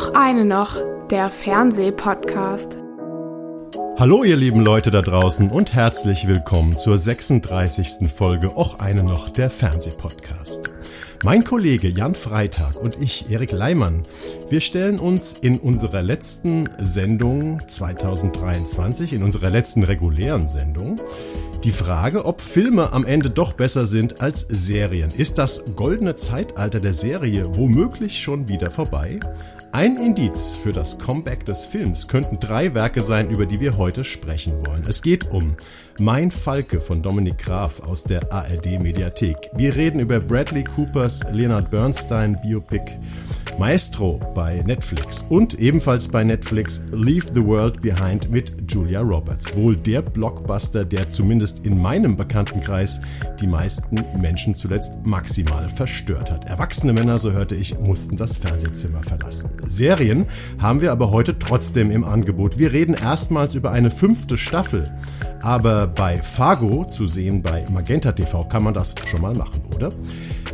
Och eine noch, der Fernsehpodcast. Hallo ihr lieben Leute da draußen und herzlich willkommen zur 36. Folge Och eine noch, der Fernsehpodcast. Mein Kollege Jan Freitag und ich, Erik Leimann, wir stellen uns in unserer letzten Sendung 2023, in unserer letzten regulären Sendung, die Frage, ob Filme am Ende doch besser sind als Serien. Ist das goldene Zeitalter der Serie womöglich schon wieder vorbei? Ein Indiz für das Comeback des Films könnten drei Werke sein, über die wir heute sprechen wollen. Es geht um Mein Falke von Dominik Graf aus der ARD Mediathek. Wir reden über Bradley Coopers Leonard Bernstein Biopic Maestro bei Netflix und ebenfalls bei Netflix Leave the World Behind mit Julia Roberts. Wohl der Blockbuster, der zumindest in meinem Bekanntenkreis die meisten Menschen zuletzt maximal verstört hat. Erwachsene Männer, so hörte ich, mussten das Fernsehzimmer verlassen. Serien haben wir aber heute trotzdem im Angebot. Wir reden erstmals über eine fünfte Staffel. Aber bei Fargo, zu sehen bei Magenta TV, kann man das schon mal machen, oder?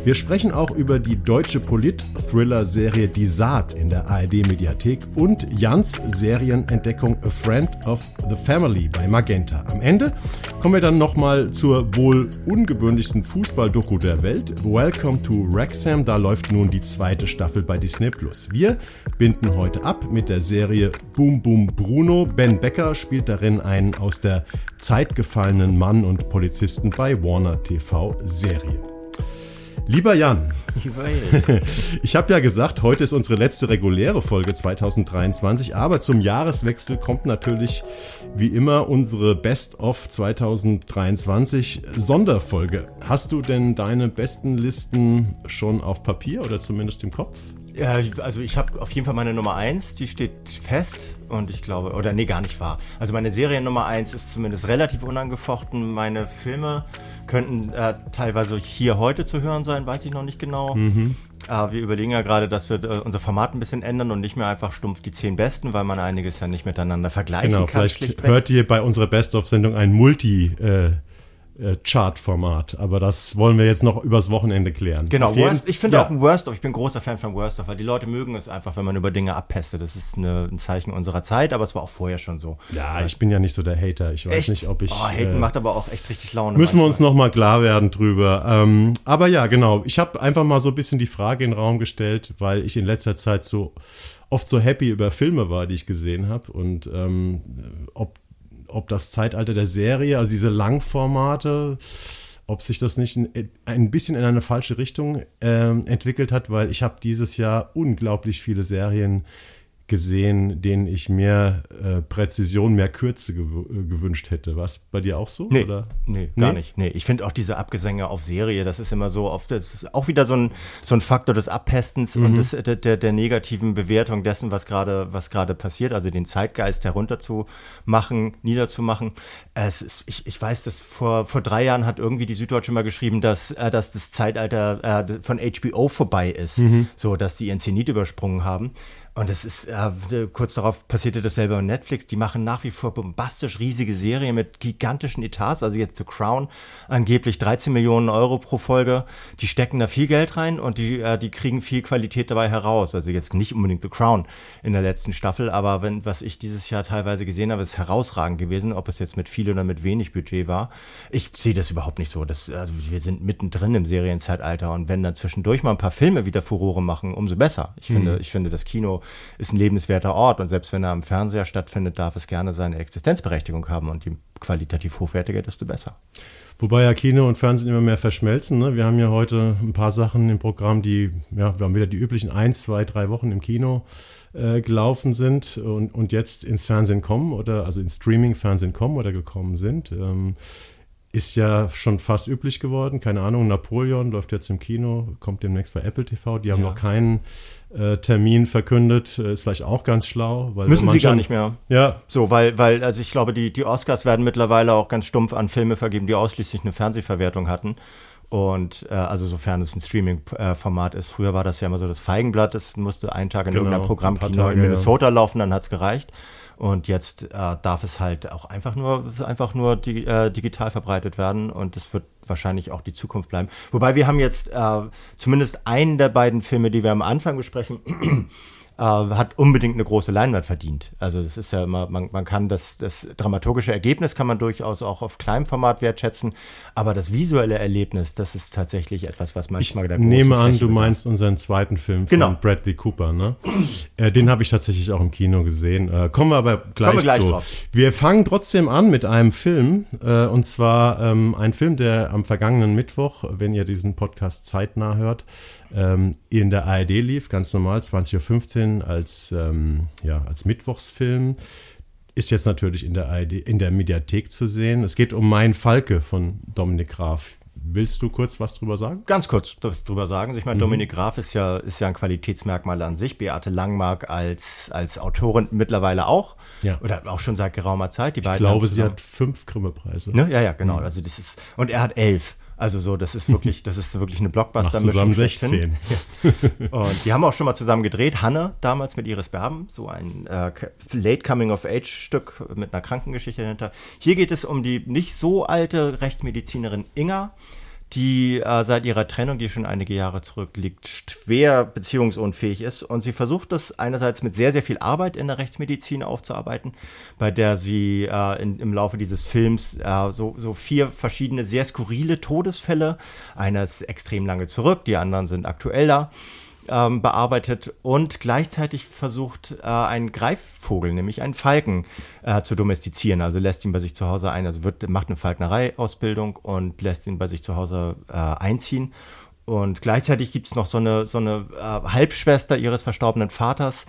Wir sprechen auch über die deutsche Polit-Thriller-Serie Die Saat in der ARD-Mediathek und Jans Serienentdeckung A Friend of the Family bei Magenta. Am Ende kommen wir dann nochmal zur wohl ungewöhnlichsten Fußball-Doku der Welt. Welcome to Wrexham. Da läuft nun die zweite Staffel bei Disney. Wir binden heute ab mit der Serie Boom Boom Bruno. Ben Becker spielt darin einen aus der Zeit gefallenen Mann und Polizisten bei Warner TV Serie. Lieber Jan, ich habe ja gesagt, heute ist unsere letzte reguläre Folge 2023, aber zum Jahreswechsel kommt natürlich wie immer unsere Best of 2023 Sonderfolge. Hast du denn deine besten Listen schon auf Papier oder zumindest im Kopf? Ja, also ich habe auf jeden Fall meine Nummer eins, die steht fest und ich glaube, oder nee, gar nicht wahr. Also meine Serie Nummer eins ist zumindest relativ unangefochten. Meine Filme könnten äh, teilweise hier heute zu hören sein, weiß ich noch nicht genau. Mhm. Aber wir überlegen ja gerade, dass wir äh, unser Format ein bisschen ändern und nicht mehr einfach stumpf die zehn Besten, weil man einiges ja nicht miteinander vergleichen genau, kann. Genau, vielleicht hört ihr bei unserer Best-of-Sendung ein Multi- äh, äh, Chart-Format. Aber das wollen wir jetzt noch übers Wochenende klären. Genau, Worst, ich finde ja. auch ein Worst of, ich bin großer Fan von Worst of, weil die Leute mögen es einfach, wenn man über Dinge abpestet. Das ist eine, ein Zeichen unserer Zeit, aber es war auch vorher schon so. Ja, ich bin ja nicht so der Hater. Ich weiß echt? nicht, ob ich. Oh, Haten äh, macht aber auch echt richtig Laune. Müssen manchmal. wir uns nochmal klar werden drüber. Ähm, aber ja, genau. Ich habe einfach mal so ein bisschen die Frage in den Raum gestellt, weil ich in letzter Zeit so oft so happy über Filme war, die ich gesehen habe und ähm, ob ob das Zeitalter der Serie, also diese Langformate, ob sich das nicht ein, bisschen in eine falsche Richtung äh, entwickelt hat, weil ich habe dieses Jahr unglaublich viele Serien gesehen, denen ich mehr äh, Präzision, mehr Kürze gew gewünscht hätte. War es bei dir auch so? Nee, oder? nee gar nee? nicht. Nee, ich finde auch diese Abgesänge auf Serie, das ist immer so, oft, das ist auch wieder so ein, so ein Faktor des Abpestens mhm. und des, der, der, der negativen Bewertung dessen, was gerade was passiert, also den Zeitgeist herunterzumachen, niederzumachen. Es ist, ich, ich weiß, dass vor, vor drei Jahren hat irgendwie die Süddeutsche mal geschrieben, dass, äh, dass das Zeitalter äh, von HBO vorbei ist, mhm. so dass sie ihren Zenit übersprungen haben. Und es ist, äh, kurz darauf passierte dasselbe bei Netflix. Die machen nach wie vor bombastisch riesige Serien mit gigantischen Etats. Also jetzt The Crown, angeblich 13 Millionen Euro pro Folge. Die stecken da viel Geld rein und die, äh, die kriegen viel Qualität dabei heraus. Also jetzt nicht unbedingt The Crown in der letzten Staffel, aber wenn, was ich dieses Jahr teilweise gesehen habe, ist herausragend gewesen, ob es jetzt mit viel oder mit wenig Budget war. Ich sehe das überhaupt nicht so. Das, also wir sind mittendrin im Serienzeitalter und wenn dann zwischendurch mal ein paar Filme wieder Furore machen, umso besser. Ich mhm. finde, ich finde das Kino ist ein lebenswerter Ort und selbst wenn er am Fernseher stattfindet, darf es gerne seine Existenzberechtigung haben und je qualitativ hochwertiger, desto besser. Wobei ja Kino und Fernsehen immer mehr verschmelzen. Ne? Wir haben ja heute ein paar Sachen im Programm, die, ja, wir haben wieder die üblichen ein, zwei, drei Wochen im Kino äh, gelaufen sind und, und jetzt ins Fernsehen kommen oder also ins Streaming-Fernsehen kommen oder gekommen sind. Ähm, ist ja schon fast üblich geworden. Keine Ahnung, Napoleon läuft jetzt im Kino, kommt demnächst bei Apple TV. Die haben ja. noch keinen äh, Termin verkündet. Äh, ist vielleicht auch ganz schlau. Weil Müssen sie gar nicht mehr. Ja. So, weil, weil, also ich glaube, die, die Oscars werden mittlerweile auch ganz stumpf an Filme vergeben, die ausschließlich eine Fernsehverwertung hatten. Und äh, also sofern es ein Streaming-Format ist. Früher war das ja immer so das Feigenblatt, das musste einen Tag in genau, irgendeinem Programm in Minnesota ja. laufen, dann hat es gereicht. Und jetzt äh, darf es halt auch einfach nur, einfach nur die, äh, digital verbreitet werden und es wird wahrscheinlich auch die Zukunft bleiben. Wobei wir haben jetzt äh, zumindest einen der beiden Filme, die wir am Anfang besprechen, äh, hat unbedingt eine große Leinwand verdient. Also das ist ja immer, man, man kann das, das dramaturgische Ergebnis kann man durchaus auch auf kleinem Format wertschätzen, aber das visuelle Erlebnis, das ist tatsächlich etwas, was manchmal ich der nehme an, du meinst unseren zweiten Film genau. von Bradley Cooper, ne? äh, den habe ich tatsächlich auch im Kino gesehen. Äh, kommen wir aber gleich, wir gleich zu. Drauf. Wir fangen trotzdem an mit einem Film, äh, und zwar ähm, ein Film, der am vergangenen Mittwoch, wenn ihr diesen Podcast zeitnah hört, ähm, in der ARD lief, ganz normal, 20.15 Uhr als, ähm, ja, als Mittwochsfilm. Ist jetzt natürlich in der, in der Mediathek zu sehen. Es geht um Mein Falke von Dominik Graf. Willst du kurz was drüber sagen? Ganz kurz drüber sagen. Ich meine, mhm. Dominik Graf ist ja, ist ja ein Qualitätsmerkmal an sich. Beate Langmark als, als Autorin mittlerweile auch. Ja. Oder auch schon seit geraumer Zeit. Die ich glaube, sie hat fünf Grimme-Preise. Ne? Ja, ja, genau. Mhm. Also das ist, und er hat elf. Also so, das ist wirklich, das ist wirklich eine blockbuster zusammen 16. Und die haben auch schon mal zusammen gedreht. Hanne damals mit Iris Berben, so ein äh, Late Coming of Age Stück mit einer Krankengeschichte dahinter. Hier geht es um die nicht so alte Rechtsmedizinerin Inga, die äh, seit ihrer Trennung, die schon einige Jahre zurückliegt, schwer beziehungsunfähig ist. Und sie versucht das einerseits mit sehr, sehr viel Arbeit in der Rechtsmedizin aufzuarbeiten, bei der sie äh, in, im Laufe dieses Films äh, so, so vier verschiedene sehr skurrile Todesfälle, einer ist extrem lange zurück, die anderen sind aktueller, ähm, bearbeitet und gleichzeitig versucht, äh, einen Greifvogel, nämlich einen Falken, äh, zu domestizieren. Also lässt ihn bei sich zu Hause ein, also wird, macht eine Falknerei-Ausbildung und lässt ihn bei sich zu Hause äh, einziehen. Und gleichzeitig gibt es noch so eine, so eine äh, Halbschwester ihres verstorbenen Vaters,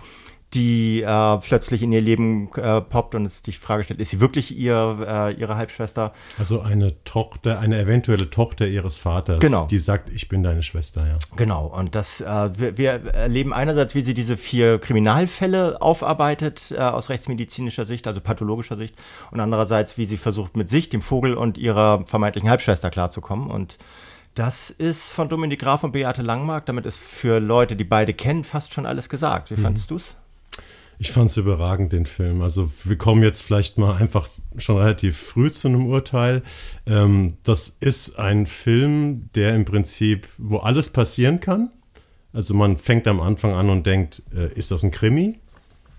die äh, plötzlich in ihr Leben äh, poppt und sich die Frage stellt, ist sie wirklich ihr, äh, ihre Halbschwester? Also eine Tochter, eine eventuelle Tochter ihres Vaters, genau. die sagt, ich bin deine Schwester, ja. Genau, und das, äh, wir, wir, erleben einerseits, wie sie diese vier Kriminalfälle aufarbeitet äh, aus rechtsmedizinischer Sicht, also pathologischer Sicht, und andererseits, wie sie versucht, mit sich, dem Vogel und ihrer vermeintlichen Halbschwester klarzukommen und das ist von Dominik Graf und Beate Langmark. Damit ist für Leute, die beide kennen, fast schon alles gesagt. Wie mhm. fandest du es? Ich fand es überragend, den Film. Also wir kommen jetzt vielleicht mal einfach schon relativ früh zu einem Urteil. Ähm, das ist ein Film, der im Prinzip, wo alles passieren kann. Also man fängt am Anfang an und denkt, äh, ist das ein Krimi?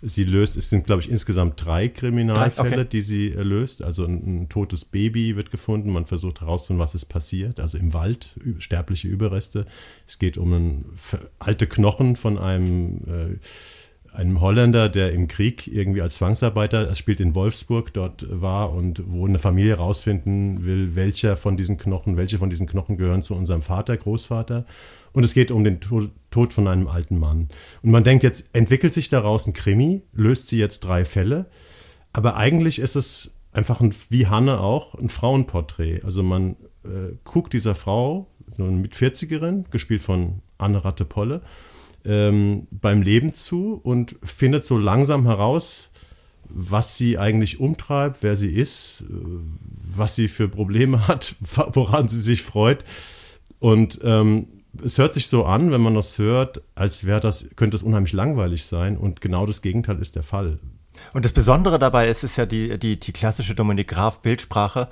Sie löst, es sind, glaube ich, insgesamt drei Kriminalfälle, okay. die sie äh, löst. Also ein, ein, totes Baby wird gefunden. Man versucht herauszufinden, was ist passiert. Also im Wald, sterbliche Überreste. Es geht um ein, alte Knochen von einem äh, einem Holländer, der im Krieg irgendwie als Zwangsarbeiter, es spielt in Wolfsburg, dort war und wo eine Familie rausfinden will, welcher von diesen Knochen, welche von diesen Knochen gehören zu unserem Vater, Großvater. Und es geht um den Tod von einem alten Mann. Und man denkt jetzt, entwickelt sich daraus ein Krimi, löst sie jetzt drei Fälle. Aber eigentlich ist es einfach ein, wie Hanne auch, ein Frauenporträt. Also man äh, guckt dieser Frau, so eine mit 40erin, gespielt von Anne Rattepolle, ähm, beim Leben zu und findet so langsam heraus, was sie eigentlich umtreibt, wer sie ist, äh, was sie für Probleme hat, woran sie sich freut. Und ähm, es hört sich so an, wenn man das hört, als wäre das, könnte es unheimlich langweilig sein. Und genau das Gegenteil ist der Fall. Und das Besondere dabei ist, ist ja die, die, die klassische Dominik Graf Bildsprache.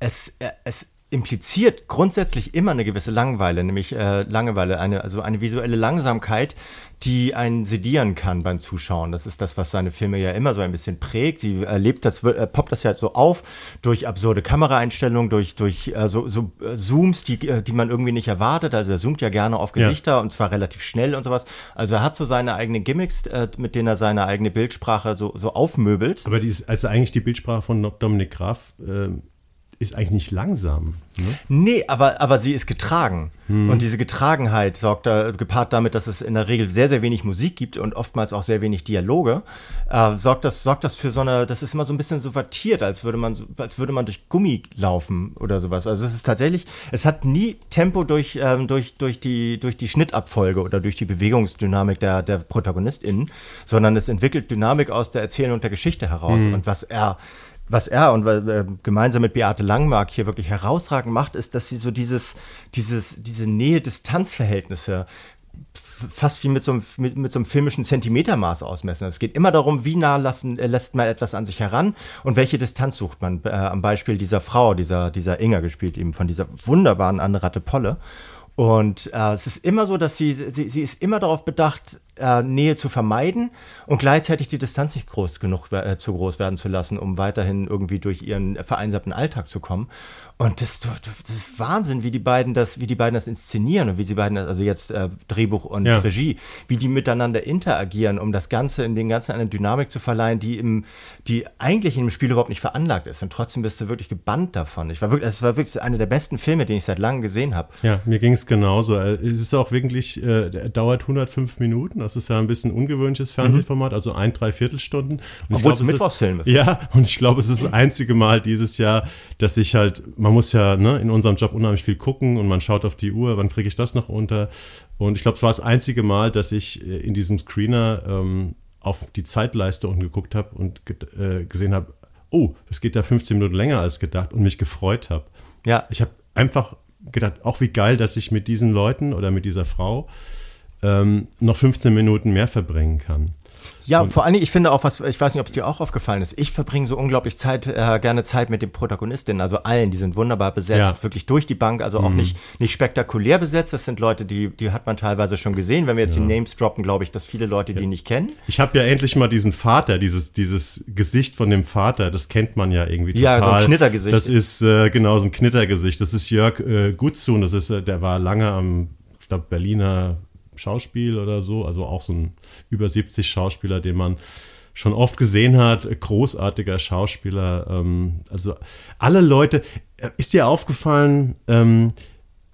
Es, es impliziert grundsätzlich immer eine gewisse Langeweile, nämlich äh, Langeweile, eine, also eine visuelle Langsamkeit, die einen sedieren kann beim Zuschauen. Das ist das, was seine Filme ja immer so ein bisschen prägt. Sie erlebt das, äh, poppt das ja so auf durch absurde Kameraeinstellungen, durch, durch äh, so, so äh, Zooms, die, äh, die man irgendwie nicht erwartet. Also er zoomt ja gerne auf Gesichter ja. und zwar relativ schnell und sowas. Also er hat so seine eigenen Gimmicks, äh, mit denen er seine eigene Bildsprache so, so aufmöbelt. Aber die ist, also eigentlich die Bildsprache von Dominik Graf ähm, ist eigentlich nicht langsam. Ne? Nee, aber, aber sie ist getragen. Hm. Und diese Getragenheit sorgt da, gepaart damit, dass es in der Regel sehr, sehr wenig Musik gibt und oftmals auch sehr wenig Dialoge, äh, sorgt, das, sorgt das für so eine, das ist immer so ein bisschen so vertiert, als würde man, als würde man durch Gummi laufen oder sowas. Also es ist tatsächlich, es hat nie Tempo durch, ähm, durch, durch, die, durch die Schnittabfolge oder durch die Bewegungsdynamik der, der ProtagonistInnen, sondern es entwickelt Dynamik aus der Erzählung der Geschichte heraus. Hm. Und was er was er und äh, gemeinsam mit Beate Langmark hier wirklich herausragend macht, ist, dass sie so dieses, dieses, diese Nähe-Distanz-Verhältnisse fast wie mit so, einem, mit, mit so einem filmischen Zentimetermaß ausmessen. Es geht immer darum, wie nah lassen, äh, lässt man etwas an sich heran und welche Distanz sucht man. Äh, am Beispiel dieser Frau, dieser, dieser Inga gespielt, eben von dieser wunderbaren Anne Ratte Polle. Und äh, es ist immer so, dass sie, sie, sie ist immer darauf bedacht, äh, Nähe zu vermeiden und gleichzeitig die Distanz nicht groß genug äh, zu groß werden zu lassen, um weiterhin irgendwie durch ihren vereinsamten Alltag zu kommen. Und das, das ist Wahnsinn, wie die beiden das, wie die beiden das inszenieren und wie sie beiden, also jetzt äh, Drehbuch und ja. Regie, wie die miteinander interagieren, um das Ganze in den Ganzen eine Dynamik zu verleihen, die im, die eigentlich in dem Spiel überhaupt nicht veranlagt ist. Und trotzdem bist du wirklich gebannt davon. Ich war wirklich, es war wirklich einer der besten Filme, den ich seit langem gesehen habe. Ja, mir ging es genauso. Äh, es ist auch wirklich, äh, dauert 105 Minuten. Das ist ja ein bisschen ungewöhnliches mhm. Fernsehformat, also ein, drei Viertelstunden. Und Obwohl es ein Mittwochsfilm ist. Ja, und ich glaube, es ist das einzige Mal dieses Jahr, dass ich halt, man muss ja ne, in unserem Job unheimlich viel gucken und man schaut auf die Uhr, wann kriege ich das noch unter? Und ich glaube, es war das einzige Mal, dass ich äh, in diesem Screener ähm, auf die Zeitleiste unten geguckt habe und äh, gesehen habe, oh, das geht da 15 Minuten länger als gedacht und mich gefreut habe. Ja. Ich habe einfach gedacht, auch wie geil, dass ich mit diesen Leuten oder mit dieser Frau ähm, noch 15 Minuten mehr verbringen kann. Ja, und vor allen Dingen, ich finde auch, was, ich weiß nicht, ob es dir auch aufgefallen ist, ich verbringe so unglaublich Zeit, äh, gerne Zeit mit den Protagonistinnen, also allen, die sind wunderbar besetzt, ja. wirklich durch die Bank, also auch mhm. nicht, nicht spektakulär besetzt, das sind Leute, die, die hat man teilweise schon gesehen, wenn wir jetzt ja. die Names droppen, glaube ich, dass viele Leute ja. die nicht kennen. Ich habe ja endlich mal diesen Vater, dieses, dieses Gesicht von dem Vater, das kennt man ja irgendwie total. Ja, so ein Knittergesicht. Das ist, äh, genau, so ein Knittergesicht, das ist Jörg äh, Gutzun, das ist, äh, der war lange am, ich glaube, Berliner Schauspiel oder so, also auch so ein über 70 Schauspieler, den man schon oft gesehen hat, großartiger Schauspieler. Ähm, also alle Leute, äh, ist dir aufgefallen, ähm,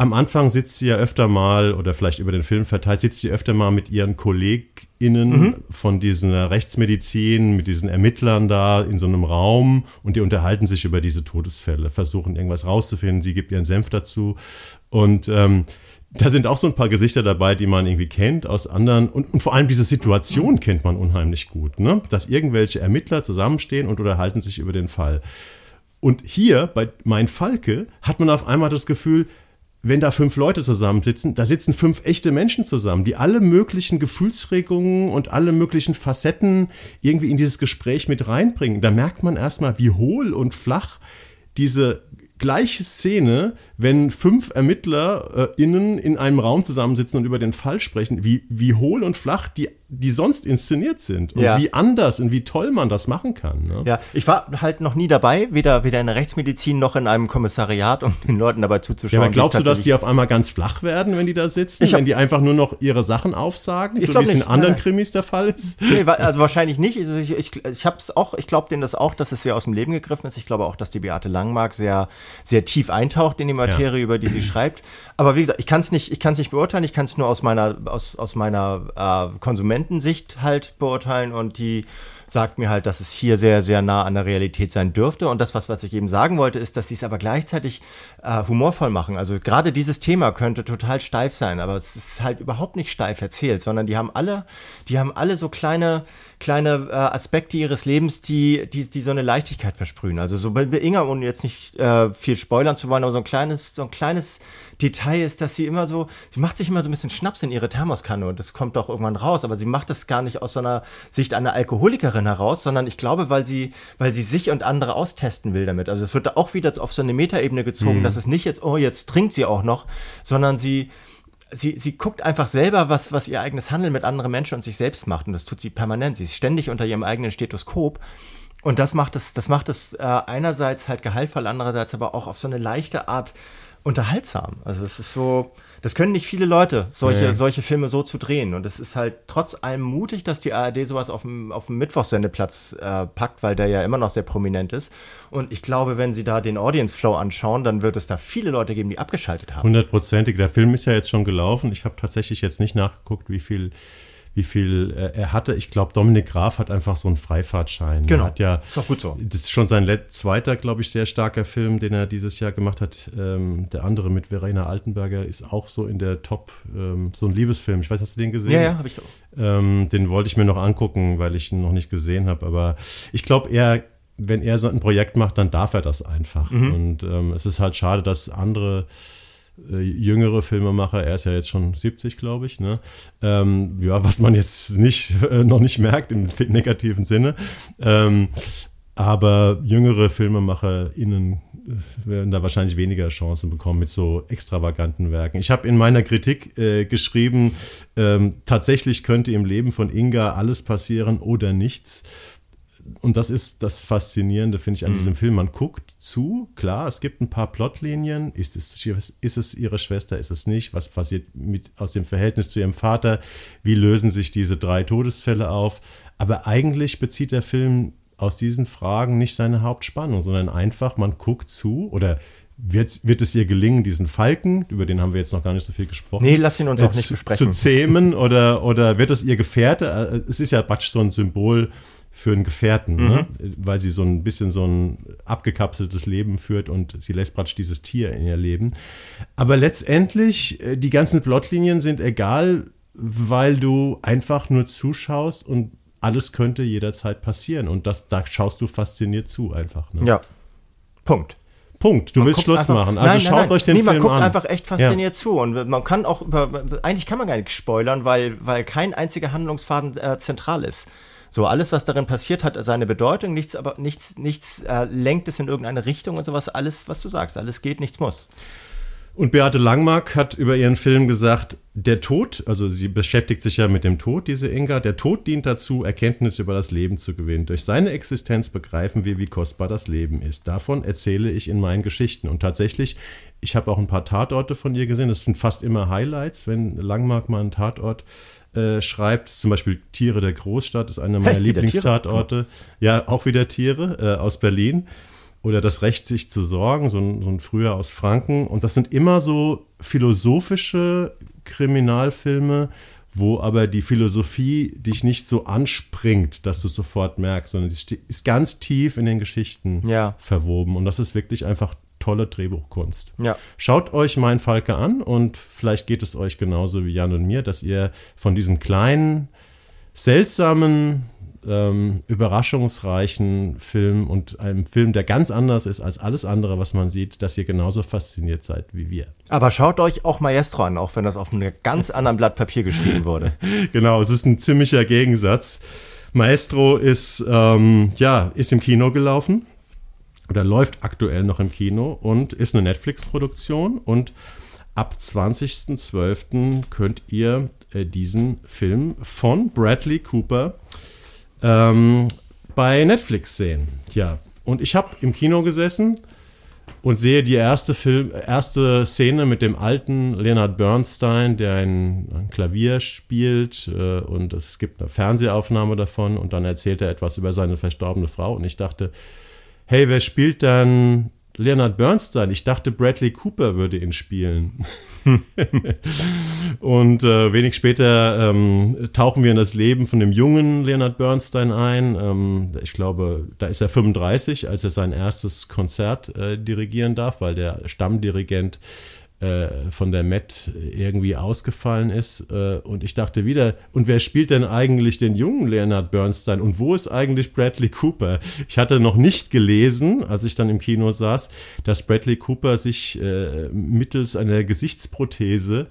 am Anfang sitzt sie ja öfter mal, oder vielleicht über den Film verteilt, sitzt sie öfter mal mit ihren KollegInnen mhm. von diesen Rechtsmedizin, mit diesen Ermittlern da in so einem Raum und die unterhalten sich über diese Todesfälle, versuchen irgendwas rauszufinden, sie gibt ihren Senf dazu. Und ähm, da sind auch so ein paar Gesichter dabei, die man irgendwie kennt aus anderen. Und, und vor allem diese Situation kennt man unheimlich gut, ne? dass irgendwelche Ermittler zusammenstehen und unterhalten sich über den Fall. Und hier bei Mein Falke hat man auf einmal das Gefühl, wenn da fünf Leute zusammensitzen, da sitzen fünf echte Menschen zusammen, die alle möglichen Gefühlsregungen und alle möglichen Facetten irgendwie in dieses Gespräch mit reinbringen. Da merkt man erstmal, wie hohl und flach diese gleiche Szene, wenn fünf ErmittlerInnen in einem Raum zusammensitzen und über den Fall sprechen, wie, wie hohl und flach die die sonst inszeniert sind und ja. wie anders und wie toll man das machen kann. Ne? Ja, ich war halt noch nie dabei, weder, weder in der Rechtsmedizin noch in einem Kommissariat, um den Leuten dabei zuzuschauen. Ja, aber glaubst du, dass die auf einmal ganz flach werden, wenn die da sitzen, hab, wenn die einfach nur noch ihre Sachen aufsagen, so wie es in anderen nein. Krimis der Fall ist? Nee, also wahrscheinlich nicht. Also ich, ich, ich hab's auch, ich glaube denen das auch, dass es sehr aus dem Leben gegriffen ist. Ich glaube auch, dass die Beate Langmark sehr, sehr tief eintaucht in die Materie, ja. über die sie schreibt. Aber wie gesagt, ich kann es nicht, ich kann es nicht beurteilen. Ich kann es nur aus meiner, aus, aus meiner äh, Konsumentensicht halt beurteilen und die sagt mir halt, dass es hier sehr, sehr nah an der Realität sein dürfte. Und das, was, was ich eben sagen wollte, ist, dass sie es aber gleichzeitig äh, humorvoll machen. Also gerade dieses Thema könnte total steif sein, aber es ist halt überhaupt nicht steif erzählt, sondern die haben alle, die haben alle so kleine, kleine äh, Aspekte ihres Lebens, die, die, die so eine Leichtigkeit versprühen. Also so bei Inga, ohne jetzt nicht äh, viel spoilern zu wollen, aber so ein kleines, so ein kleines Detail ist, dass sie immer so, sie macht sich immer so ein bisschen Schnaps in ihre Thermoskanne und das kommt doch irgendwann raus, aber sie macht das gar nicht aus so einer Sicht einer Alkoholikerin heraus, sondern ich glaube, weil sie, weil sie sich und andere austesten will damit. Also es wird da auch wieder auf so eine Metaebene gezogen, mhm. dass es nicht jetzt, oh, jetzt trinkt sie auch noch, sondern sie, sie, sie guckt einfach selber, was, was ihr eigenes Handeln mit anderen Menschen und sich selbst macht. Und das tut sie permanent. Sie ist ständig unter ihrem eigenen Stethoskop. Und das macht es, das macht es äh, einerseits halt gehaltvoll, andererseits aber auch auf so eine leichte Art unterhaltsam. Also es ist so, das können nicht viele Leute, solche, nee. solche Filme so zu drehen. Und es ist halt trotz allem mutig, dass die ARD sowas auf dem, auf dem Mittwochssendeplatz äh, packt, weil der ja immer noch sehr prominent ist. Und ich glaube, wenn sie da den Audience Flow anschauen, dann wird es da viele Leute geben, die abgeschaltet haben. Hundertprozentig. Der Film ist ja jetzt schon gelaufen. Ich habe tatsächlich jetzt nicht nachgeguckt, wie viel wie viel äh, er hatte. Ich glaube, Dominik Graf hat einfach so einen Freifahrtschein. Genau. Hat ja, ist auch gut so. Das ist schon sein zweiter, glaube ich, sehr starker Film, den er dieses Jahr gemacht hat. Ähm, der andere mit Verena Altenberger ist auch so in der Top, ähm, so ein Liebesfilm. Ich weiß, hast du den gesehen? Ja, ja, habe ich auch. Ähm, den wollte ich mir noch angucken, weil ich ihn noch nicht gesehen habe. Aber ich glaube, er wenn er so ein Projekt macht, dann darf er das einfach. Mhm. Und ähm, es ist halt schade, dass andere jüngere Filmemacher, er ist ja jetzt schon 70, glaube ich, ne? Ähm, ja, was man jetzt nicht, äh, noch nicht merkt im negativen Sinne. Ähm, Aber jüngere FilmemacherInnen äh, werden da wahrscheinlich weniger Chancen bekommen mit so extravaganten Werken. Ich habe in meiner Kritik äh, geschrieben, ähm, tatsächlich könnte im Leben von Inga alles passieren oder nichts und das ist das Faszinierende, finde ich, an mhm. diesem Film. Man guckt zu, klar, es gibt ein paar Plotlinien. Ist es, ist es ihre Schwester, ist es nicht? Was passiert mit, aus dem Verhältnis zu ihrem Vater? Wie lösen sich diese drei Todesfälle auf? Aber eigentlich bezieht der Film aus diesen Fragen nicht seine Hauptspannung, sondern einfach, man guckt zu oder wird, wird es ihr gelingen, diesen Falken, über den haben wir jetzt noch gar nicht so viel gesprochen. Nee, lass ihn uns äh, auch nicht besprechen. Zu zähmen oder, oder wird es ihr Gefährte? Äh, es ist ja praktisch so ein Symbol für einen Gefährten, ne? mhm. ne? weil sie so ein bisschen so ein abgekapseltes Leben führt und sie lässt praktisch dieses Tier in ihr Leben. Aber letztendlich, äh, die ganzen Plotlinien sind egal, weil du einfach nur zuschaust und alles könnte jederzeit passieren. Und das, da schaust du fasziniert zu einfach. Ne? Ja. Punkt. Punkt. Du man willst Schluss einfach, machen. Also nein, schaut nein, nein. euch den nee, Film an. Man guckt einfach echt fasziniert ja. zu. Und man kann auch über, eigentlich kann man gar nicht spoilern, weil, weil kein einziger Handlungsfaden äh, zentral ist. So, alles, was darin passiert, hat seine Bedeutung, nichts, aber nichts, nichts äh, lenkt es in irgendeine Richtung und sowas. Alles, was du sagst, alles geht, nichts muss. Und Beate Langmark hat über ihren Film gesagt, der Tod, also sie beschäftigt sich ja mit dem Tod, diese Inga, der Tod dient dazu, Erkenntnis über das Leben zu gewinnen. Durch seine Existenz begreifen wir, wie kostbar das Leben ist. Davon erzähle ich in meinen Geschichten. Und tatsächlich, ich habe auch ein paar Tatorte von ihr gesehen. Das sind fast immer Highlights, wenn Langmark mal einen Tatort äh, schreibt. Zum Beispiel Tiere der Großstadt ist einer meiner hey, Lieblingstatorte. Ja, auch wieder Tiere äh, aus Berlin. Oder das Recht, sich zu sorgen, so ein, so ein früher aus Franken. Und das sind immer so philosophische Kriminalfilme, wo aber die Philosophie dich nicht so anspringt, dass du sofort merkst, sondern sie ist ganz tief in den Geschichten ja. verwoben. Und das ist wirklich einfach tolle Drehbuchkunst. Ja. Schaut euch Mein Falke an und vielleicht geht es euch genauso wie Jan und mir, dass ihr von diesen kleinen, seltsamen, ähm, überraschungsreichen Film und einem Film, der ganz anders ist als alles andere, was man sieht, dass ihr genauso fasziniert seid wie wir. Aber schaut euch auch Maestro an, auch wenn das auf einem ganz anderen Blatt Papier geschrieben wurde. genau, es ist ein ziemlicher Gegensatz. Maestro ist, ähm, ja, ist im Kino gelaufen oder läuft aktuell noch im Kino und ist eine Netflix-Produktion und ab 20.12. könnt ihr äh, diesen Film von Bradley Cooper ähm, bei Netflix sehen. Ja, und ich habe im Kino gesessen und sehe die erste, Film, erste Szene mit dem alten Leonard Bernstein, der ein, ein Klavier spielt äh, und es gibt eine Fernsehaufnahme davon und dann erzählt er etwas über seine verstorbene Frau und ich dachte, hey, wer spielt dann Leonard Bernstein? Ich dachte, Bradley Cooper würde ihn spielen. und äh, wenig später ähm, tauchen wir in das Leben von dem jungen Leonard Bernstein ein. Ähm, ich glaube, da ist er 35, als er sein erstes Konzert äh, dirigieren darf, weil der Stammdirigent äh, von der Met irgendwie ausgefallen ist. Äh, und ich dachte wieder, und wer spielt denn eigentlich den jungen Leonard Bernstein? Und wo ist eigentlich Bradley Cooper? Ich hatte noch nicht gelesen, als ich dann im Kino saß, dass Bradley Cooper sich äh, mittels einer Gesichtsprothese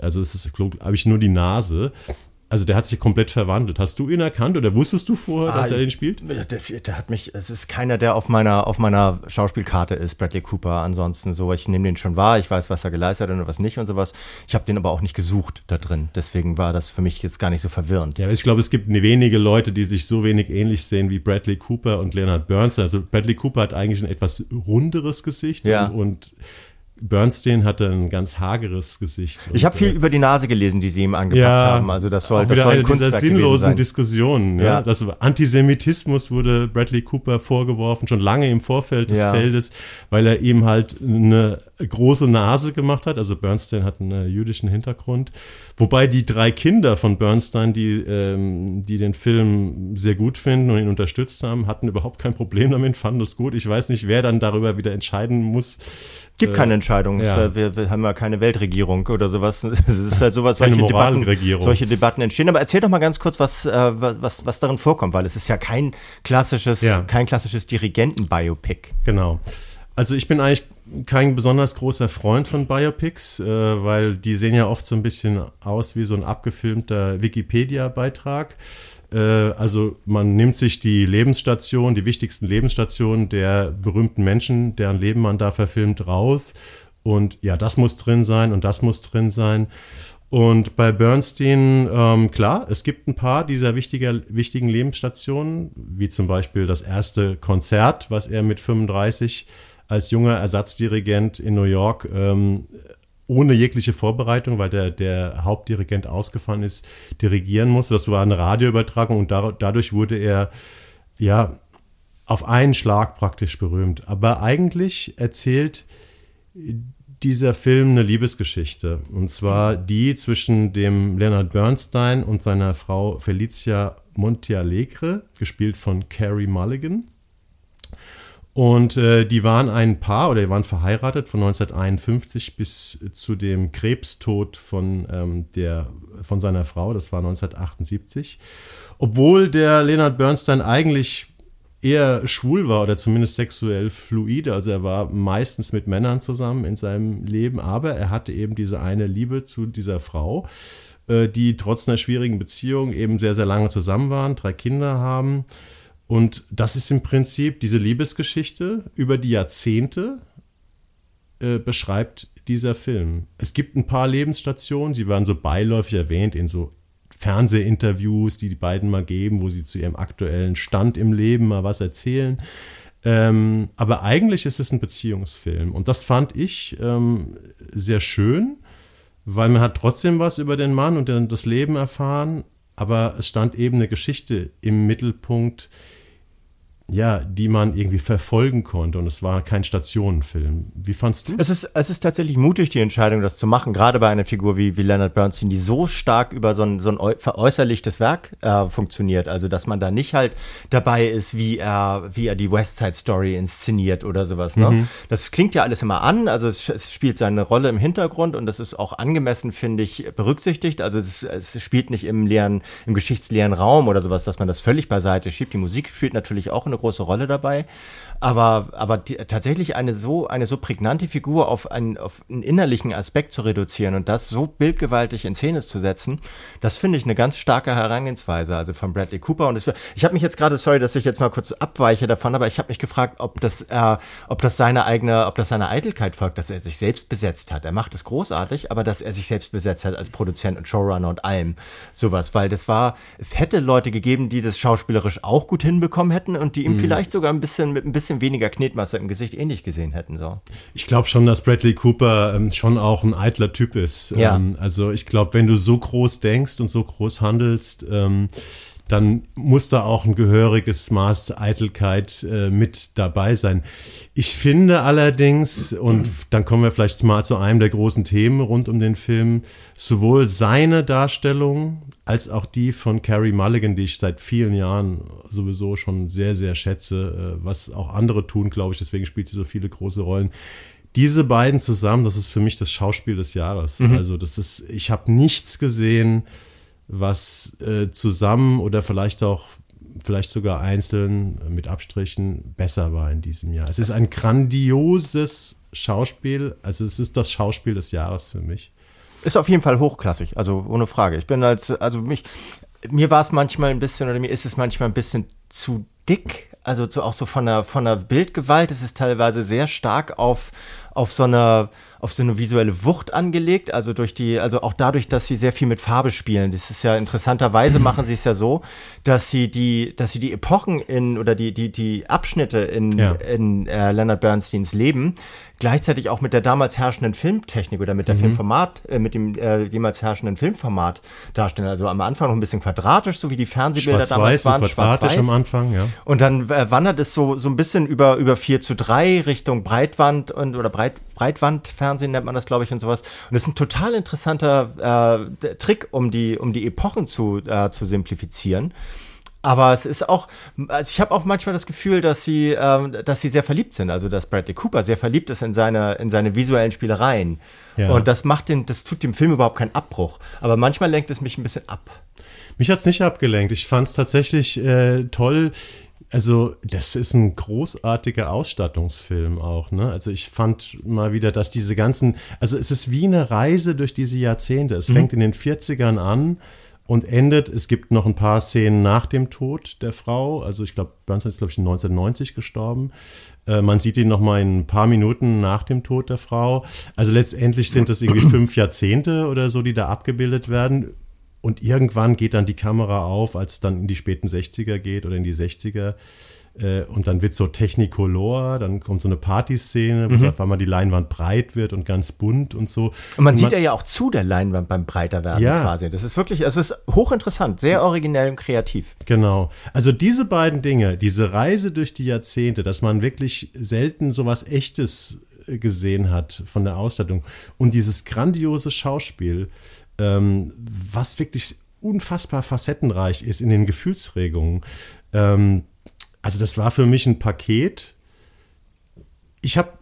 also es ist, glaube ich, nur die Nase, also der hat sich komplett verwandelt. Hast du ihn erkannt oder wusstest du vorher, ah, dass er ihn spielt? Der, der, hat mich, es ist keiner, der auf meiner, auf meiner Schauspielkarte ist, Bradley Cooper. Ansonsten so, ich nehme den schon wahr, ich weiß, was er geleistet hat und was nicht und sowas. Ich habe den aber auch nicht gesucht da drin. Deswegen war das für mich jetzt gar nicht so verwirrend. Ja, ich glaube, es gibt wenige Leute, die sich so wenig ähnlich sehen wie Bradley Cooper und Leonard Bernstein. Also Bradley Cooper hat eigentlich ein etwas runderes Gesicht ja. und, und Bernstein hatte ein ganz hageres Gesicht. Ich habe viel äh, über die Nase gelesen, die sie ihm angepackt ja, haben. Also das soll, auch wieder das soll eine dieser sinnlosen Diskussionen. Ja. ja. Das Antisemitismus wurde Bradley Cooper vorgeworfen, schon lange im Vorfeld des ja. Feldes, weil er ihm halt eine große Nase gemacht hat. Also Bernstein hat einen jüdischen Hintergrund. Wobei die drei Kinder von Bernstein, die, ähm, die den Film sehr gut finden und ihn unterstützt haben, hatten überhaupt kein Problem damit, fanden es gut. Ich weiß nicht, wer dann darüber wieder entscheiden muss, Gibt keine äh, Entscheidung. Ja. Wir, wir, haben ja keine Weltregierung oder sowas. Es ist halt sowas, solche Debatten, solche Debatten entstehen. Aber erzähl doch mal ganz kurz, was, äh, was, was darin vorkommt, weil es ist ja kein klassisches, ja. kein klassisches Dirigenten-Biopic. Genau. Also ich bin eigentlich kein besonders großer Freund von Biopics, äh, weil die sehen ja oft so ein bisschen aus wie so ein abgefilmter Wikipedia-Beitrag. Äh, also man nimmt sich die Lebensstation, die wichtigsten Lebensstationen der berühmten Menschen, deren Leben man da verfilmt, raus. Und ja, das muss drin sein und das muss drin sein. Und bei Bernstein, ähm, klar, es gibt ein paar dieser wichtiger, wichtigen Lebensstationen, wie zum Beispiel das erste Konzert, was er mit 35 als junger Ersatzdirigent in New York ähm, ohne jegliche Vorbereitung, weil der, der Hauptdirigent ausgefallen ist, dirigieren musste. Das war eine Radioübertragung und da, dadurch wurde er ja auf einen Schlag praktisch berühmt. Aber eigentlich erzählt dieser Film eine Liebesgeschichte. Und zwar die zwischen dem Leonard Bernstein und seiner Frau Felicia Montealegre, gespielt von Carrie Mulligan. Und äh, die waren ein Paar oder die waren verheiratet von 1951 bis zu dem Krebstod von, ähm, der, von seiner Frau, das war 1978. Obwohl der Leonard Bernstein eigentlich eher schwul war oder zumindest sexuell fluide. Also er war meistens mit Männern zusammen in seinem Leben, aber er hatte eben diese eine Liebe zu dieser Frau, äh, die trotz einer schwierigen Beziehung eben sehr, sehr lange zusammen waren, drei Kinder haben. Und das ist im Prinzip diese Liebesgeschichte über die Jahrzehnte äh, beschreibt dieser Film. Es gibt ein paar Lebensstationen, sie werden so beiläufig erwähnt in so Fernsehinterviews, die die beiden mal geben, wo sie zu ihrem aktuellen Stand im Leben mal was erzählen. Ähm, aber eigentlich ist es ein Beziehungsfilm. Und das fand ich ähm, sehr schön, weil man hat trotzdem was über den Mann und das Leben erfahren, aber es stand eben eine Geschichte im Mittelpunkt, ja, die man irgendwie verfolgen konnte und es war kein Stationenfilm. Wie fandst du es? Ist, es ist tatsächlich mutig, die Entscheidung, das zu machen, gerade bei einer Figur wie, wie Leonard Bernstein, die so stark über so ein, so ein veräußerlichtes Werk äh, funktioniert. Also, dass man da nicht halt dabei ist, wie er, wie er die West Side Story inszeniert oder sowas. Ne? Mhm. Das klingt ja alles immer an, also es, es, spielt seine Rolle im Hintergrund und das ist auch angemessen, finde ich, berücksichtigt. Also es, es spielt nicht im leeren, im geschichtsleeren Raum oder sowas, dass man das völlig beiseite schiebt. Die Musik spielt natürlich auch eine große Rolle dabei. Aber, aber die, tatsächlich eine so, eine so prägnante Figur auf einen, auf einen innerlichen Aspekt zu reduzieren und das so bildgewaltig in Szene zu setzen, das finde ich eine ganz starke Herangehensweise, also von Bradley Cooper. Und das, ich habe mich jetzt gerade, sorry, dass ich jetzt mal kurz abweiche davon, aber ich habe mich gefragt, ob das, äh, ob das seine eigene, ob das seiner Eitelkeit folgt, dass er sich selbst besetzt hat. Er macht es großartig, aber dass er sich selbst besetzt hat als Produzent und Showrunner und allem sowas, weil das war, es hätte Leute gegeben, die das schauspielerisch auch gut hinbekommen hätten und die ihm mhm. vielleicht sogar ein bisschen mit ein bisschen bisschen weniger Knetmasse im Gesicht ähnlich gesehen hätten. So. Ich glaube schon, dass Bradley Cooper ähm, schon auch ein eitler Typ ist. Ja. Ähm, also ich glaube, wenn du so groß denkst und so groß handelst, ähm, dann muss da auch ein gehöriges Maß Eitelkeit äh, mit dabei sein. Ich finde allerdings, und dann kommen wir vielleicht mal zu einem der großen Themen rund um den Film, sowohl seine Darstellung als auch die von Carrie Mulligan, die ich seit vielen Jahren sowieso schon sehr, sehr schätze, äh, was auch andere tun, glaube ich, deswegen spielt sie so viele große Rollen. Diese beiden zusammen, das ist für mich das Schauspiel des Jahres. Mhm. Also das ist, ich habe nichts gesehen, was äh, zusammen oder vielleicht auch vielleicht sogar einzeln mit Abstrichen besser war in diesem Jahr. Es ist ein grandioses Schauspiel, also es ist das Schauspiel des Jahres für mich. Ist auf jeden Fall hochklassig, also ohne Frage. Ich bin als, also mich, mir war es manchmal ein bisschen, oder mir ist es manchmal ein bisschen zu dick, also so, auch so von der, von der Bildgewalt. Es ist teilweise sehr stark auf, auf so einer, auf so eine visuelle Wucht angelegt, also durch die, also auch dadurch, dass sie sehr viel mit Farbe spielen. Das ist ja interessanterweise machen sie es ja so, dass sie die, dass sie die Epochen in oder die die die Abschnitte in ja. in äh, Leonard Bernsteins Leben gleichzeitig auch mit der damals herrschenden Filmtechnik oder mit der mhm. Filmformat, äh, mit dem äh, jemals herrschenden Filmformat darstellen. Also am Anfang noch ein bisschen quadratisch, so wie die Fernsehbilder damals waren. Quadratisch schwarz am Anfang, ja. Und dann äh, wandert es so, so ein bisschen über, über 4 zu 3 Richtung Breitwand und oder Breit, Breitwandfernsehen nennt man das, glaube ich, und sowas. Und das ist ein total interessanter äh, Trick, um die, um die Epochen zu, äh, zu simplifizieren. Aber es ist auch, also ich habe auch manchmal das Gefühl, dass sie, ähm, dass sie sehr verliebt sind. Also dass Bradley Cooper sehr verliebt ist in seine, in seine visuellen Spielereien. Ja. Und das macht den, das tut dem Film überhaupt keinen Abbruch. Aber manchmal lenkt es mich ein bisschen ab. Mich hat es nicht abgelenkt. Ich fand es tatsächlich äh, toll. Also, das ist ein großartiger Ausstattungsfilm auch, ne? Also, ich fand mal wieder, dass diese ganzen, also es ist wie eine Reise durch diese Jahrzehnte. Es mhm. fängt in den 40ern an und endet, es gibt noch ein paar Szenen nach dem Tod der Frau. Also ich glaube, Bernstein ist, glaube ich, 1990 gestorben. Äh, man sieht ihn noch mal in ein paar Minuten nach dem Tod der Frau. Also letztendlich sind es irgendwie fünf Jahrzehnte oder so, die da abgebildet werden. Und irgendwann geht dann die Kamera auf, als es dann in die späten 60er geht oder in die 60er. Äh, und dann wird so Technicolor, dann kommt so eine Partyszene, wo mhm. auf einmal die Leinwand breit wird und ganz bunt und so. Und man und sieht ja ja auch zu der Leinwand beim Breiterwerden ja. quasi. Das ist wirklich, es ist hochinteressant, sehr originell und kreativ. Genau. Also diese beiden Dinge, diese Reise durch die Jahrzehnte, dass man wirklich selten sowas Echtes äh, gesehen hat von der Ausstattung und dieses grandiose Schauspiel, ähm, was wirklich unfassbar facettenreich ist in den Gefühlsregungen. Ähm, also das war für mich ein Paket. Ich habe,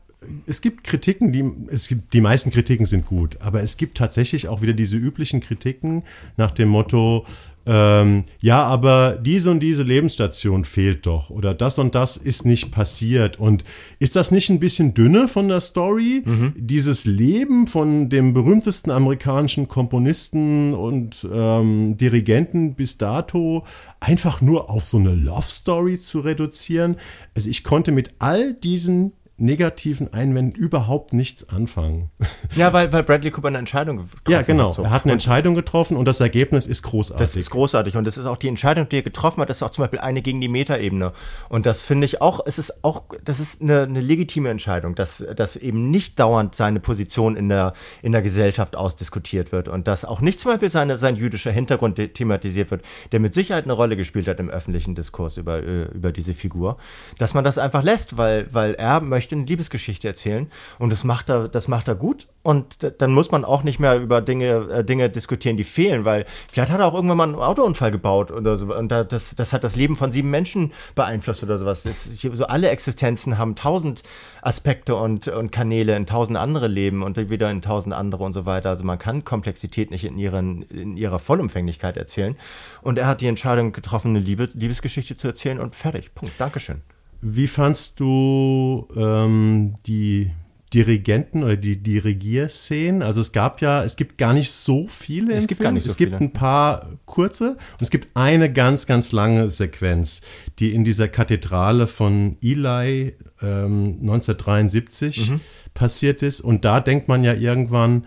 es gibt Kritiken, die, es gibt, die meisten Kritiken sind gut, aber es gibt tatsächlich auch wieder diese üblichen Kritiken nach dem Motto, ähm, ja, aber diese und diese Lebensstation fehlt doch oder das und das ist nicht passiert. Und ist das nicht ein bisschen dünne von der Story? Mhm. Dieses Leben von dem berühmtesten amerikanischen Komponisten und ähm, Dirigenten bis dato einfach nur auf so eine Love Story zu reduzieren. Also ich konnte mit all diesen negativen Einwänden überhaupt nichts anfangen. Ja, weil, weil Bradley Cooper eine Entscheidung getroffen hat. Ja, genau. Hat, so. Er hat eine Entscheidung getroffen und das Ergebnis ist großartig. Das ist großartig und das ist auch die Entscheidung, die er getroffen hat, das ist auch zum Beispiel eine gegen die Metaebene. Und das finde ich auch, es ist auch, das ist eine, eine legitime Entscheidung, dass, dass eben nicht dauernd seine Position in der, in der Gesellschaft ausdiskutiert wird und dass auch nicht zum Beispiel seine, sein jüdischer Hintergrund thematisiert wird, der mit Sicherheit eine Rolle gespielt hat im öffentlichen Diskurs über, äh, über diese Figur, dass man das einfach lässt, weil, weil er möchte möchte eine Liebesgeschichte erzählen und das macht er, das macht er gut und dann muss man auch nicht mehr über Dinge, äh, Dinge diskutieren, die fehlen, weil vielleicht hat er auch irgendwann mal einen Autounfall gebaut oder so und das, das hat das Leben von sieben Menschen beeinflusst oder sowas. Das, so alle Existenzen haben tausend Aspekte und, und Kanäle in tausend andere Leben und wieder in tausend andere und so weiter. Also man kann Komplexität nicht in, ihren, in ihrer Vollumfänglichkeit erzählen. Und er hat die Entscheidung getroffen, eine Liebe, Liebesgeschichte zu erzählen und fertig. Punkt. Dankeschön. Wie fandst du ähm, die Dirigenten oder die Dirigierszenen? Also es gab ja, es gibt gar nicht so viele. Es gibt Film. gar nicht so Es gibt viele. ein paar kurze und es gibt eine ganz, ganz lange Sequenz, die in dieser Kathedrale von Eli ähm, 1973 mhm. passiert ist. Und da denkt man ja irgendwann,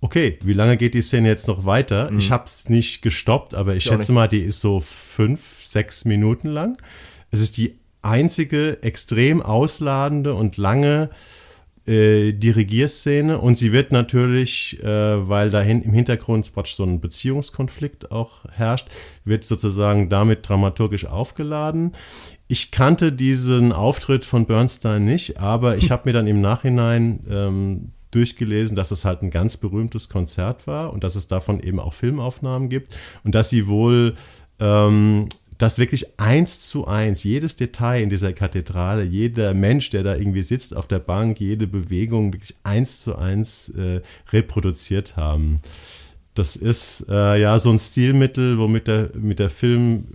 okay, wie lange geht die Szene jetzt noch weiter? Mhm. Ich habe es nicht gestoppt, aber ich, ich schätze mal, die ist so fünf, sechs Minuten lang. Es ist die einzige extrem ausladende und lange äh, Dirigierszene und sie wird natürlich, äh, weil da im Hintergrund so ein Beziehungskonflikt auch herrscht, wird sozusagen damit dramaturgisch aufgeladen. Ich kannte diesen Auftritt von Bernstein nicht, aber ich habe mir dann im Nachhinein ähm, durchgelesen, dass es halt ein ganz berühmtes Konzert war und dass es davon eben auch Filmaufnahmen gibt und dass sie wohl ähm, dass wirklich eins zu eins, jedes Detail in dieser Kathedrale, jeder Mensch, der da irgendwie sitzt auf der Bank, jede Bewegung wirklich eins zu eins äh, reproduziert haben. Das ist äh, ja so ein Stilmittel, womit der, mit der Film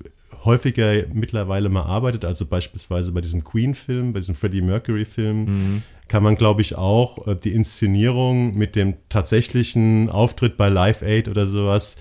häufiger mittlerweile mal arbeitet, also beispielsweise bei diesem Queen-Film, bei diesem Freddie Mercury-Film, mhm. kann man, glaube ich, auch äh, die Inszenierung mit dem tatsächlichen Auftritt bei Live Aid oder sowas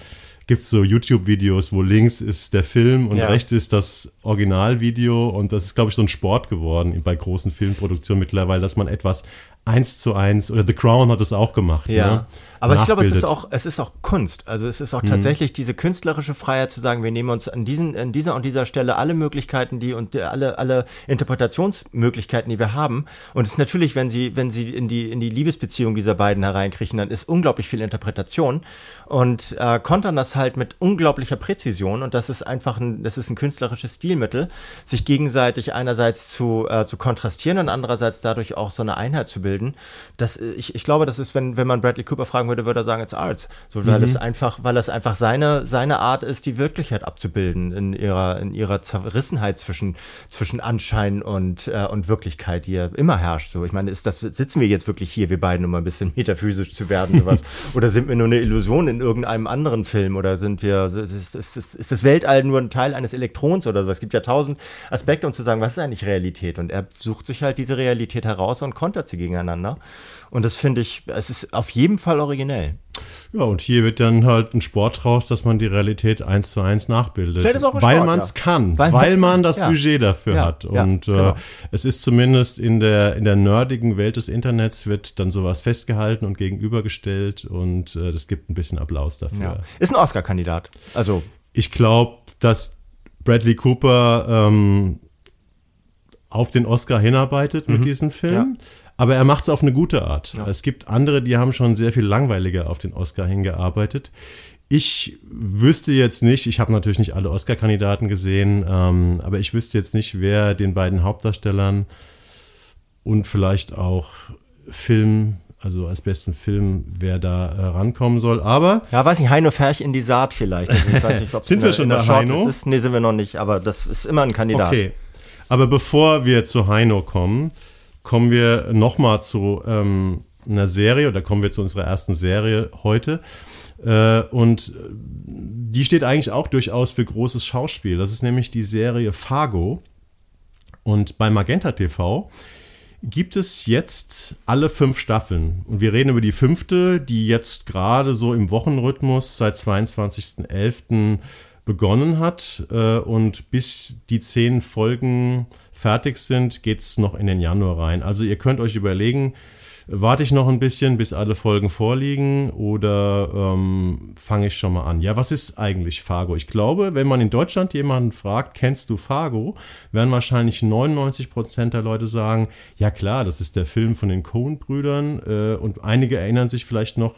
gibt es so YouTube-Videos, wo links ist der Film und ja. rechts ist das Originalvideo. Und das ist, glaube ich, so ein Sport geworden bei großen Filmproduktionen mittlerweile, dass man etwas eins zu eins, oder The Crown hat es auch gemacht. Ja. Ne? Aber ich glaube, es ist auch, es ist auch Kunst. Also es ist auch mhm. tatsächlich diese künstlerische Freiheit zu sagen, wir nehmen uns an diesen, an dieser und dieser Stelle alle Möglichkeiten, die und alle, alle Interpretationsmöglichkeiten, die wir haben. Und es ist natürlich, wenn sie, wenn sie in die, in die Liebesbeziehung dieser beiden hereinkriechen, dann ist unglaublich viel Interpretation und äh, kontern das halt mit unglaublicher Präzision. Und das ist einfach ein, das ist ein künstlerisches Stilmittel, sich gegenseitig einerseits zu, äh, zu kontrastieren und andererseits dadurch auch so eine Einheit zu bilden. Das, ich, ich glaube, das ist, wenn, wenn man Bradley Cooper fragen würde, würde, würde er sagen, it's Arts. So, weil mhm. es einfach, weil es einfach seine, seine Art ist, die Wirklichkeit abzubilden in ihrer, in ihrer Zerrissenheit zwischen, zwischen Anschein und, äh, und Wirklichkeit, die ja immer herrscht. So, ich meine, ist das, sitzen wir jetzt wirklich hier, wir beiden, um ein bisschen metaphysisch zu werden, sowas? oder sind wir nur eine Illusion in irgendeinem anderen Film? Oder sind wir, ist, ist, ist, ist das Weltall nur ein Teil eines Elektrons oder so? Es gibt ja tausend Aspekte, um zu sagen, was ist eigentlich Realität? Und er sucht sich halt diese Realität heraus und kontert sie gegeneinander. Und das finde ich, es ist auf jeden Fall originell. Ja, und hier wird dann halt ein Sport raus, dass man die Realität eins zu eins nachbildet. Weil man es ja. kann, Weil weil, man das ja. Budget dafür Ja, hat. ja, Und genau. äh, es ist zumindest in der, in der nerdigen Welt des Internets wird dann sowas festgehalten und gegenübergestellt und äh, das gibt ein bisschen Applaus dafür. Ja. Ist ein Oscar-Kandidat. Also, Ich glaube, dass Bradley Cooper ähm, auf den Oscar hinarbeitet mit diesem Film. Aber er macht es auf eine gute Art. Es gibt andere, die haben schon sehr viel langweiliger auf den Oscar hingearbeitet. Ich wüsste jetzt nicht, ich habe natürlich nicht alle Oscar-Kandidaten gesehen, ähm, aber ich wüsste jetzt nicht, wer den beiden Hauptdarstellern und vielleicht auch Film, also als besten Film, wer da äh, rankommen soll. Aber ja, weiß nicht, Heino Ferch in die Saat vielleicht. Also ich weiß nicht, ob's Sind in wir schon bei Heino? Ist. Nee, sind wir noch nicht, aber das ist immer ein Kandidat. Okay. Aber bevor wir zu Heino kommen, kommen wir nochmal zu ähm, einer Serie oder kommen wir zu unserer ersten Serie heute. Äh, und äh, die steht eigentlich auch durchaus für großes Schauspiel. Das ist nämlich die Serie Fargo. Und bei Magenta TV gibt es jetzt alle fünf Staffeln. Und wir reden über die fünfte, die jetzt gerade so im Wochenrhythmus seit 22.11. begonnen hat. Äh, Und bis die zehn Folgen fertig sind, geht es noch in den Januar rein. Also ihr könnt euch überlegen, warte ich noch ein bisschen, bis alle Folgen vorliegen oder ähm, fange ich schon mal an? Ja, was ist eigentlich Fargo? Ich glaube, wenn man in Deutschland jemanden fragt, kennst du Fargo, werden wahrscheinlich 99 Prozent der Leute sagen, ja klar, das ist der Film von den Coen-Brüdern äh, und einige erinnern sich vielleicht noch,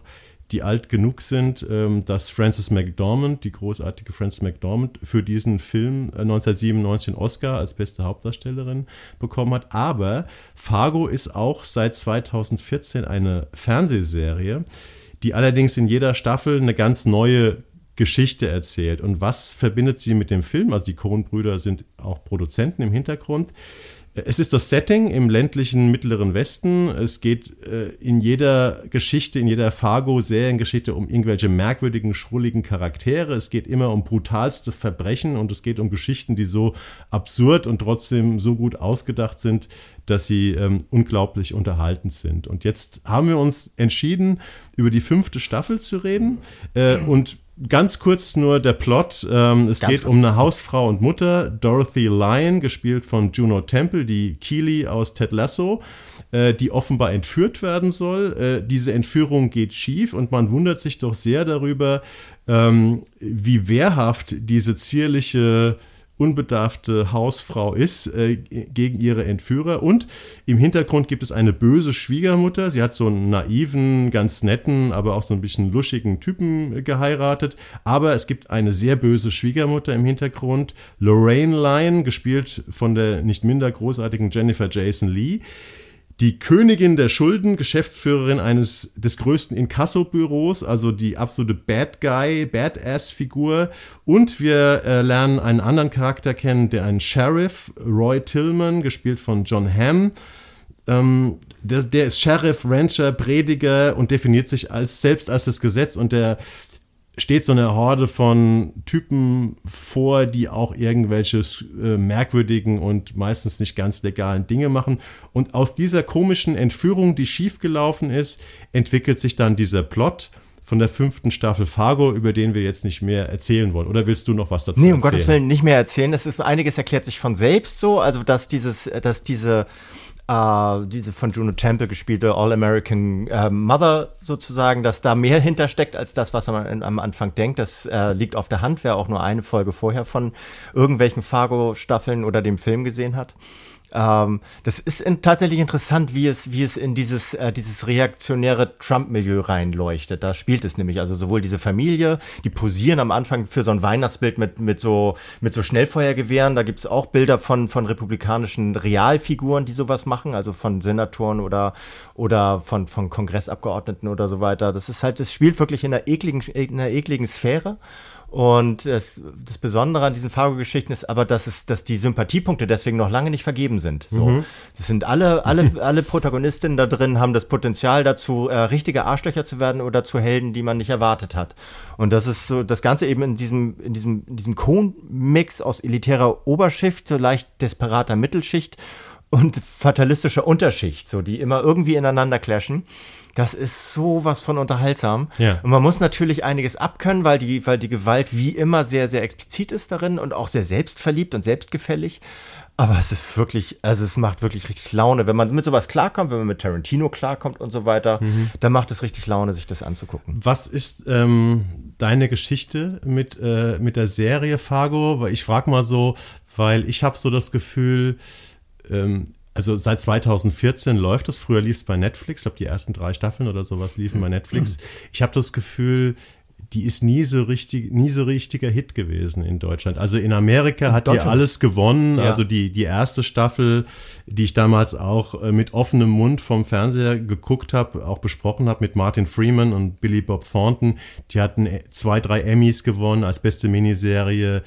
die alt genug sind, ähm, dass Frances McDormand, die großartige Frances McDormand, für diesen Film äh, 1997 den Oscar als beste Hauptdarstellerin bekommen hat. Aber Fargo ist auch seit 2014 eine Fernsehserie, die allerdings in jeder Staffel eine ganz neue Geschichte erzählt. Und was verbindet sie mit dem Film? Also die Coen-Brüder sind auch Produzenten im Hintergrund. Es ist das Setting im ländlichen Mittleren Westen. Es geht äh, in jeder Geschichte, in jeder Fargo-Seriengeschichte um irgendwelche merkwürdigen, schrulligen Charaktere. Es geht immer um brutalste Verbrechen und es geht um Geschichten, die so absurd und trotzdem so gut ausgedacht sind, dass sie ähm, unglaublich unterhaltend sind. Und jetzt haben wir uns entschieden, über die fünfte Staffel zu reden. Äh, und Ganz kurz nur der Plot. Ähm, es Ganz geht um eine Hausfrau und Mutter, Dorothy Lyon, gespielt von Juno Temple, die Keely aus Ted Lasso, äh, die offenbar entführt werden soll. Äh, diese Entführung geht schief und man wundert sich doch sehr darüber, ähm, wie wehrhaft diese zierliche unbedarfte Hausfrau ist äh, gegen ihre Entführer. Und im Hintergrund gibt es eine böse Schwiegermutter. Sie hat so einen naiven, ganz netten, aber auch so ein bisschen luschigen Typen geheiratet. Aber es gibt eine sehr böse Schwiegermutter im Hintergrund. Lorraine Lyon, gespielt von der nicht minder großartigen Jennifer Jason Lee die Königin der Schulden, Geschäftsführerin eines des größten Inkasso-Büros, also die absolute Bad Guy, Badass-Figur. Und wir äh, lernen einen anderen Charakter kennen, der einen Sheriff, Roy Tillman, gespielt von John Hamm. Ähm, der, der ist Sheriff, Rancher, Prediger und definiert sich als selbst als das Gesetz und der steht so eine Horde von Typen vor, die auch irgendwelche äh, merkwürdigen und meistens nicht ganz legalen Dinge machen. Und aus dieser komischen Entführung, die schiefgelaufen ist, entwickelt sich dann dieser Plot von der fünften Staffel Fargo, über den wir jetzt nicht mehr erzählen wollen. Oder willst du noch was dazu Nee, um erzählen? Gottes Willen nicht mehr erzählen. Das ist einiges erklärt sich von selbst so. Also dass dieses, dass diese äh, diese von Juno Temple gespielte All-American äh, Mother sozusagen, dass da mehr hintersteckt als das, was man am Anfang denkt. Das äh, liegt auf der Hand, wer auch nur eine Folge vorher von irgendwelchen Fargo-Staffeln oder dem Film gesehen hat. Ähm, das ist in, tatsächlich interessant, wie es, wie es in dieses, äh, dieses reaktionäre Trump-Milieu reinleuchtet. Da spielt es nämlich, also sowohl diese Familie, die posieren am Anfang für so ein Weihnachtsbild mit, mit so, mit so Schnellfeuergewehren. Da gibt es auch Bilder von, von republikanischen Realfiguren, die sowas machen, also von Senatoren oder, oder von, von Kongressabgeordneten oder so weiter. Das ist halt, das spielt wirklich in einer ekligen, in einer ekligen Sphäre. Und das, das Besondere an diesen Fargo-Geschichten ist aber, dass es, dass die Sympathiepunkte deswegen noch lange nicht vergeben sind. So, Mhm. das sind alle, alle, alle Protagonistinnen da drin haben das Potenzial dazu, äh, richtige Arschlöcher zu werden oder zu Helden, die man nicht erwartet hat. Und das ist so, das Ganze eben in diesem, in diesem, in diesem Kohn-Mix aus elitärer Oberschicht, so leicht desperater Mittelschicht und fatalistischer Unterschicht, so die immer irgendwie ineinander clashen. Das ist sowas von unterhaltsam. Ja. Und man muss natürlich einiges abkönnen, weil die, weil die Gewalt wie immer sehr, sehr explizit ist darin und auch sehr selbstverliebt und selbstgefällig. Aber es ist wirklich, also es macht wirklich richtig Laune. Wenn man mit sowas klarkommt, wenn man mit Tarantino klarkommt und so weiter, Mhm. dann macht es richtig Laune, sich das anzugucken. Was ist ähm, deine Geschichte mit, äh, mit der Serie Fargo? Weil ich frage mal so, weil ich habe so das Gefühl, ähm, also seit 2014 läuft es. Früher lief es bei Netflix. Ich glaube, die ersten drei Staffeln oder sowas liefen bei Netflix. Ich habe das Gefühl, die ist nie so richtig, nie so richtiger Hit gewesen in Deutschland. Also in Amerika hat die alles gewonnen. Ja. Also die, die erste Staffel, die ich damals auch äh, mit offenem Mund vom Fernseher geguckt habe, auch besprochen habe mit Martin Freeman und Billy Bob Thornton. Die hatten äh, zwei, drei Emmys gewonnen als beste Miniserie,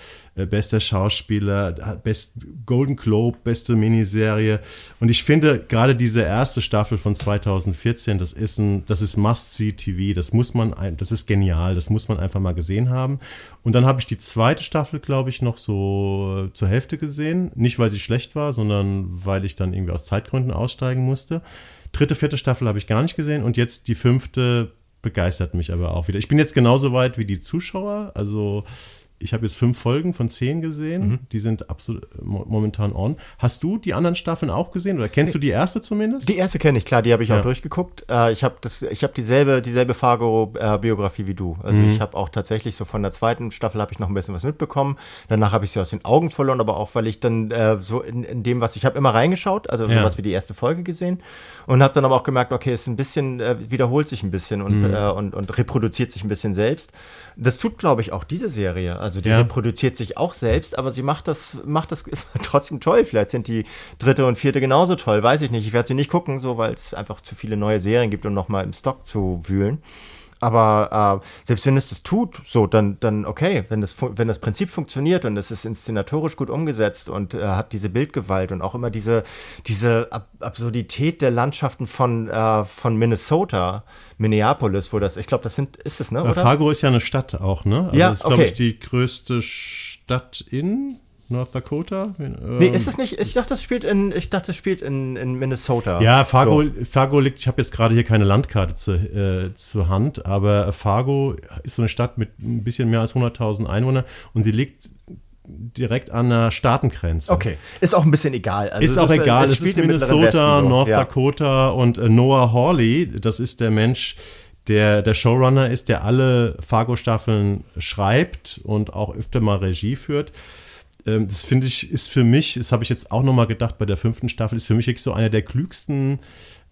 bester Schauspieler, best Golden Globe, beste Miniserie. Und ich finde gerade diese erste Staffel von 2014, das ist ein, das ist Must-See-TV. Das muss man, das ist genial. Das muss man einfach mal gesehen haben. Und dann habe ich die zweite Staffel, glaube ich, noch so äh, zur Hälfte gesehen. Nicht, weil sie schlecht war, sondern weil ich dann irgendwie aus Zeitgründen aussteigen musste. Dritte, vierte Staffel habe ich gar nicht gesehen. Und jetzt die fünfte begeistert mich aber auch wieder. Ich bin jetzt genauso weit wie die Zuschauer. Also ich habe jetzt fünf Folgen von zehn gesehen. Die sind absolut mo- momentan on. Hast du die anderen Staffeln auch gesehen oder kennst du die erste zumindest? Die erste kenne ich, klar, die habe ich Ja. auch durchgeguckt. Äh, ich habe das, ich habe dieselbe, dieselbe Fargo-Biografie wie du. Also Mhm. ich habe auch tatsächlich so von der zweiten Staffel habe ich noch ein bisschen was mitbekommen. Danach habe ich sie aus den Augen verloren, aber auch weil ich dann äh, so in, in dem, was ich habe immer reingeschaut, also Ja. sowas wie die erste Folge gesehen und habe dann aber auch gemerkt, okay, es ist ein bisschen äh, wiederholt sich ein bisschen und, Mhm. äh, und und reproduziert sich ein bisschen selbst. Das tut, glaube ich, auch diese Serie. Also die Ja. reproduziert sich auch selbst, aber sie macht das, macht das trotzdem toll. Vielleicht sind die dritte und vierte genauso toll, weiß ich nicht. Ich werde sie nicht gucken, so weil es einfach zu viele neue Serien gibt, um nochmal im Stock zu wühlen. Aber äh, selbst wenn es das tut, so dann, dann okay, wenn das, wenn das Prinzip funktioniert und es ist inszenatorisch gut umgesetzt und äh, hat diese Bildgewalt und auch immer diese, diese Ab Absurdität der Landschaften von, äh, von Minnesota, Minneapolis, wo das, ich glaube, das sind, ist es, ne? Äh, Fargo ist ja eine Stadt auch, ne? Also Ja, das ist, glaube okay. ich, die größte Stadt in North Dakota. Ähm, Nee, ist es nicht? Ich dachte, das spielt in, ich dachte, das spielt in, in Minnesota. Ja, Fargo, So. Fargo liegt, ich habe jetzt gerade hier keine Landkarte zu, äh, zur Hand, aber Fargo ist so eine Stadt mit ein bisschen mehr als 100.000 Einwohnern und sie liegt direkt an der Staatengrenze. Okay, ist auch ein bisschen egal. Also Ist auch äh, egal, es, spielt ist Mittleren Minnesota, Westen. North ja. Dakota und äh, Noah Hawley, das ist der Mensch, der der Showrunner ist, der alle Fargo-Staffeln schreibt und auch öfter mal Regie führt. Ähm, das finde ich, ist für mich, das habe ich jetzt auch nochmal gedacht bei der fünften Staffel, ist für mich so einer der klügsten